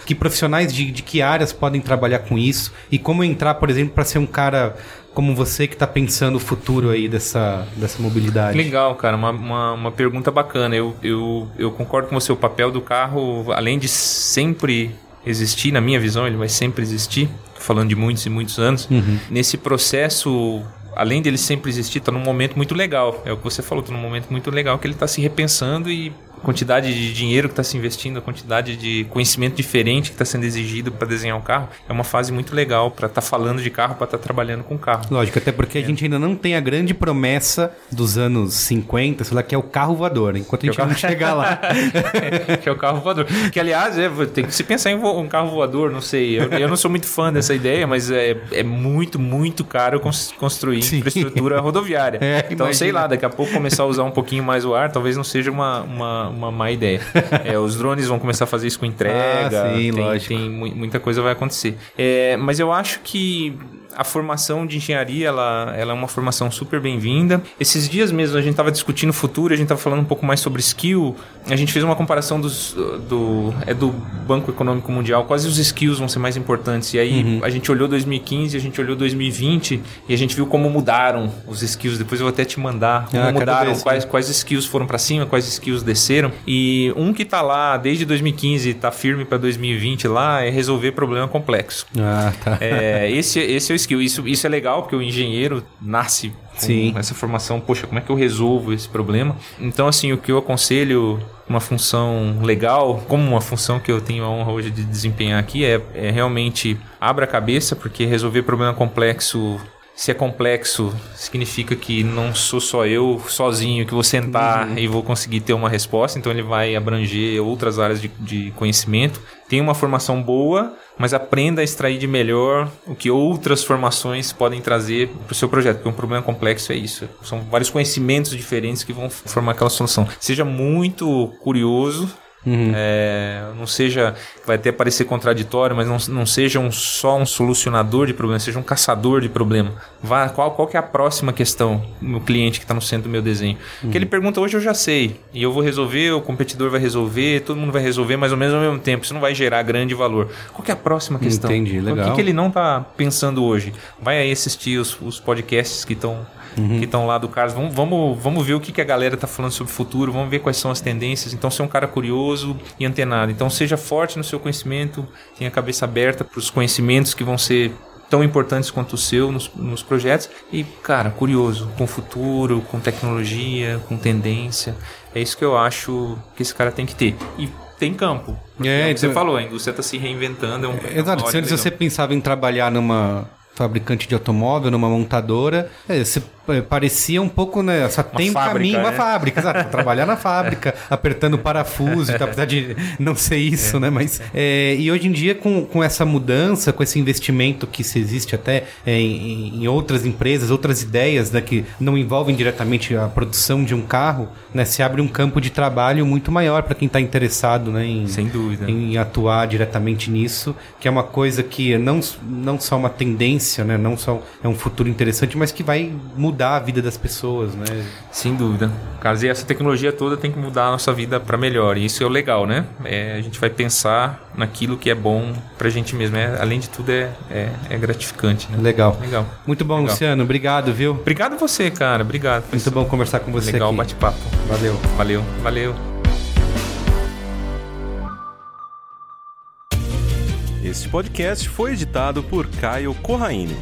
que profissionais de, de que áreas podem trabalhar com isso e como entrar, por exemplo, para ser um cara como você que está pensando o futuro aí dessa, dessa mobilidade. Legal, cara, uma, uma, uma pergunta bacana. Eu, eu, eu concordo com você, o papel do carro, além de sempre existir, na minha visão, ele vai sempre existir, falando de muitos e muitos anos, nesse processo. Além dele sempre existir, está num momento muito legal. É o que você falou, está num momento muito legal que ele está se repensando e quantidade de dinheiro que está se investindo, a quantidade de conhecimento diferente que está sendo exigido para desenhar um carro, é uma fase muito legal para estar falando de carro, para estar trabalhando com carro. Lógico, até porque a gente ainda não tem a grande promessa dos anos 50, sei lá, que é o carro voador. Enquanto a gente Que é o não chegar lá. *laughs* que é o carro voador. Que, aliás, é, tem que se pensar em um carro voador, não sei. Eu, eu não sou muito fã dessa ideia, mas é, é muito, muito caro cons- construir Sim. infraestrutura rodoviária. *laughs* É, então, sei imagina. lá, daqui a pouco começar a usar um pouquinho mais o ar, talvez não seja uma, uma, uma má ideia. É, os drones vão começar a fazer isso com entrega. Ah, sim, tem, lógico. tem mu- muita coisa vai acontecer. É, mas eu acho que a formação de engenharia ela, ela é uma formação super bem-vinda. Esses dias mesmo a gente estava discutindo o futuro, a gente estava falando um pouco mais sobre skill. A gente fez uma comparação dos, do, é do Banco Econômico Mundial, quais os skills vão ser mais importantes. E aí Uhum. a gente olhou 2015, a gente olhou 2020 e a gente viu como mudaram os skills. Depois eu vou até te mandar como Ah, mudaram, sim. quais, quais skills foram para cima, quais skills desceram. E um que tá lá desde 2015 e tá firme para 2020 lá é resolver problema complexo. Ah, tá. É, esse, esse é o skill. Isso, isso é legal, porque o engenheiro nasce com Sim. essa formação. Poxa, como é que eu resolvo esse problema? Então, assim, o que eu aconselho uma função legal, como uma função que eu tenho a honra hoje de desempenhar aqui, é, é realmente abra a cabeça, porque resolver problema complexo. Se é complexo, significa que não sou só eu sozinho que vou sentar e vou conseguir ter uma resposta. Então ele vai abranger outras áreas de, de conhecimento. Tem uma formação boa, mas aprenda a extrair de melhor o que outras formações podem trazer para o seu projeto. Porque um problema complexo é isso. São vários conhecimentos diferentes que vão formar aquela solução. Seja muito curioso. É, não seja, vai até parecer contraditório, mas não, não seja um, só um solucionador de problema, seja um caçador de problema. Vá, qual, qual que é a próxima questão no cliente que está no centro do meu desenho? Que ele pergunta hoje eu já sei, e eu vou resolver, o competidor vai resolver, todo mundo vai resolver mais ou menos ao mesmo tempo. Isso não vai gerar grande valor. Qual que é a próxima questão? Entendi, O legal. que, que ele não está pensando hoje? Vai aí assistir os, os podcasts que estão que estão lá do Carlos. Vamos, vamos, vamos ver o que, que a galera está falando sobre o futuro, vamos ver quais são as tendências. Então, ser um cara curioso e antenado. Então, seja forte no seu conhecimento, tenha a cabeça aberta para os conhecimentos que vão ser tão importantes quanto o seu nos, nos projetos. E, cara, curioso com o futuro, com tecnologia, com tendência. É isso que eu acho que esse cara tem que ter. E tem campo. É, É, o que você então- falou, a indústria está se reinventando. É um, é Exato. Se antes você pensava em trabalhar numa fabricante de automóvel, numa montadora, é, você é, parecia um pouco, né? Só tem um fábrica, caminho, uma né? fábrica, exato. Trabalhar na fábrica, *laughs* apertando parafuso, e tal, apesar de não ser isso, né? Mas. é, e hoje em dia, com, com essa mudança, com esse investimento que se existe até é, em, em outras empresas, outras ideias, né? Que não envolvem diretamente a produção de um carro, né? Se abre um campo de trabalho muito maior para quem está interessado, né? Em, Sem dúvida. em atuar diretamente nisso, que é uma coisa que não, não só uma tendência, né? Não só é um futuro interessante, mas que vai mudar a vida das pessoas, né? Sem dúvida. E essa tecnologia toda tem que mudar a nossa vida para melhor. E isso é o legal, né? É, a gente vai pensar naquilo que é bom pra gente mesmo. É, além de tudo, é, é, é gratificante, né? Legal. Legal. Muito bom, Legal. Luciano. Obrigado, viu? Obrigado a você, cara. Obrigado. Foi Muito bom conversar com você legal bate-papo. Valeu. Valeu, valeu. Este podcast foi editado por Caio Corraine.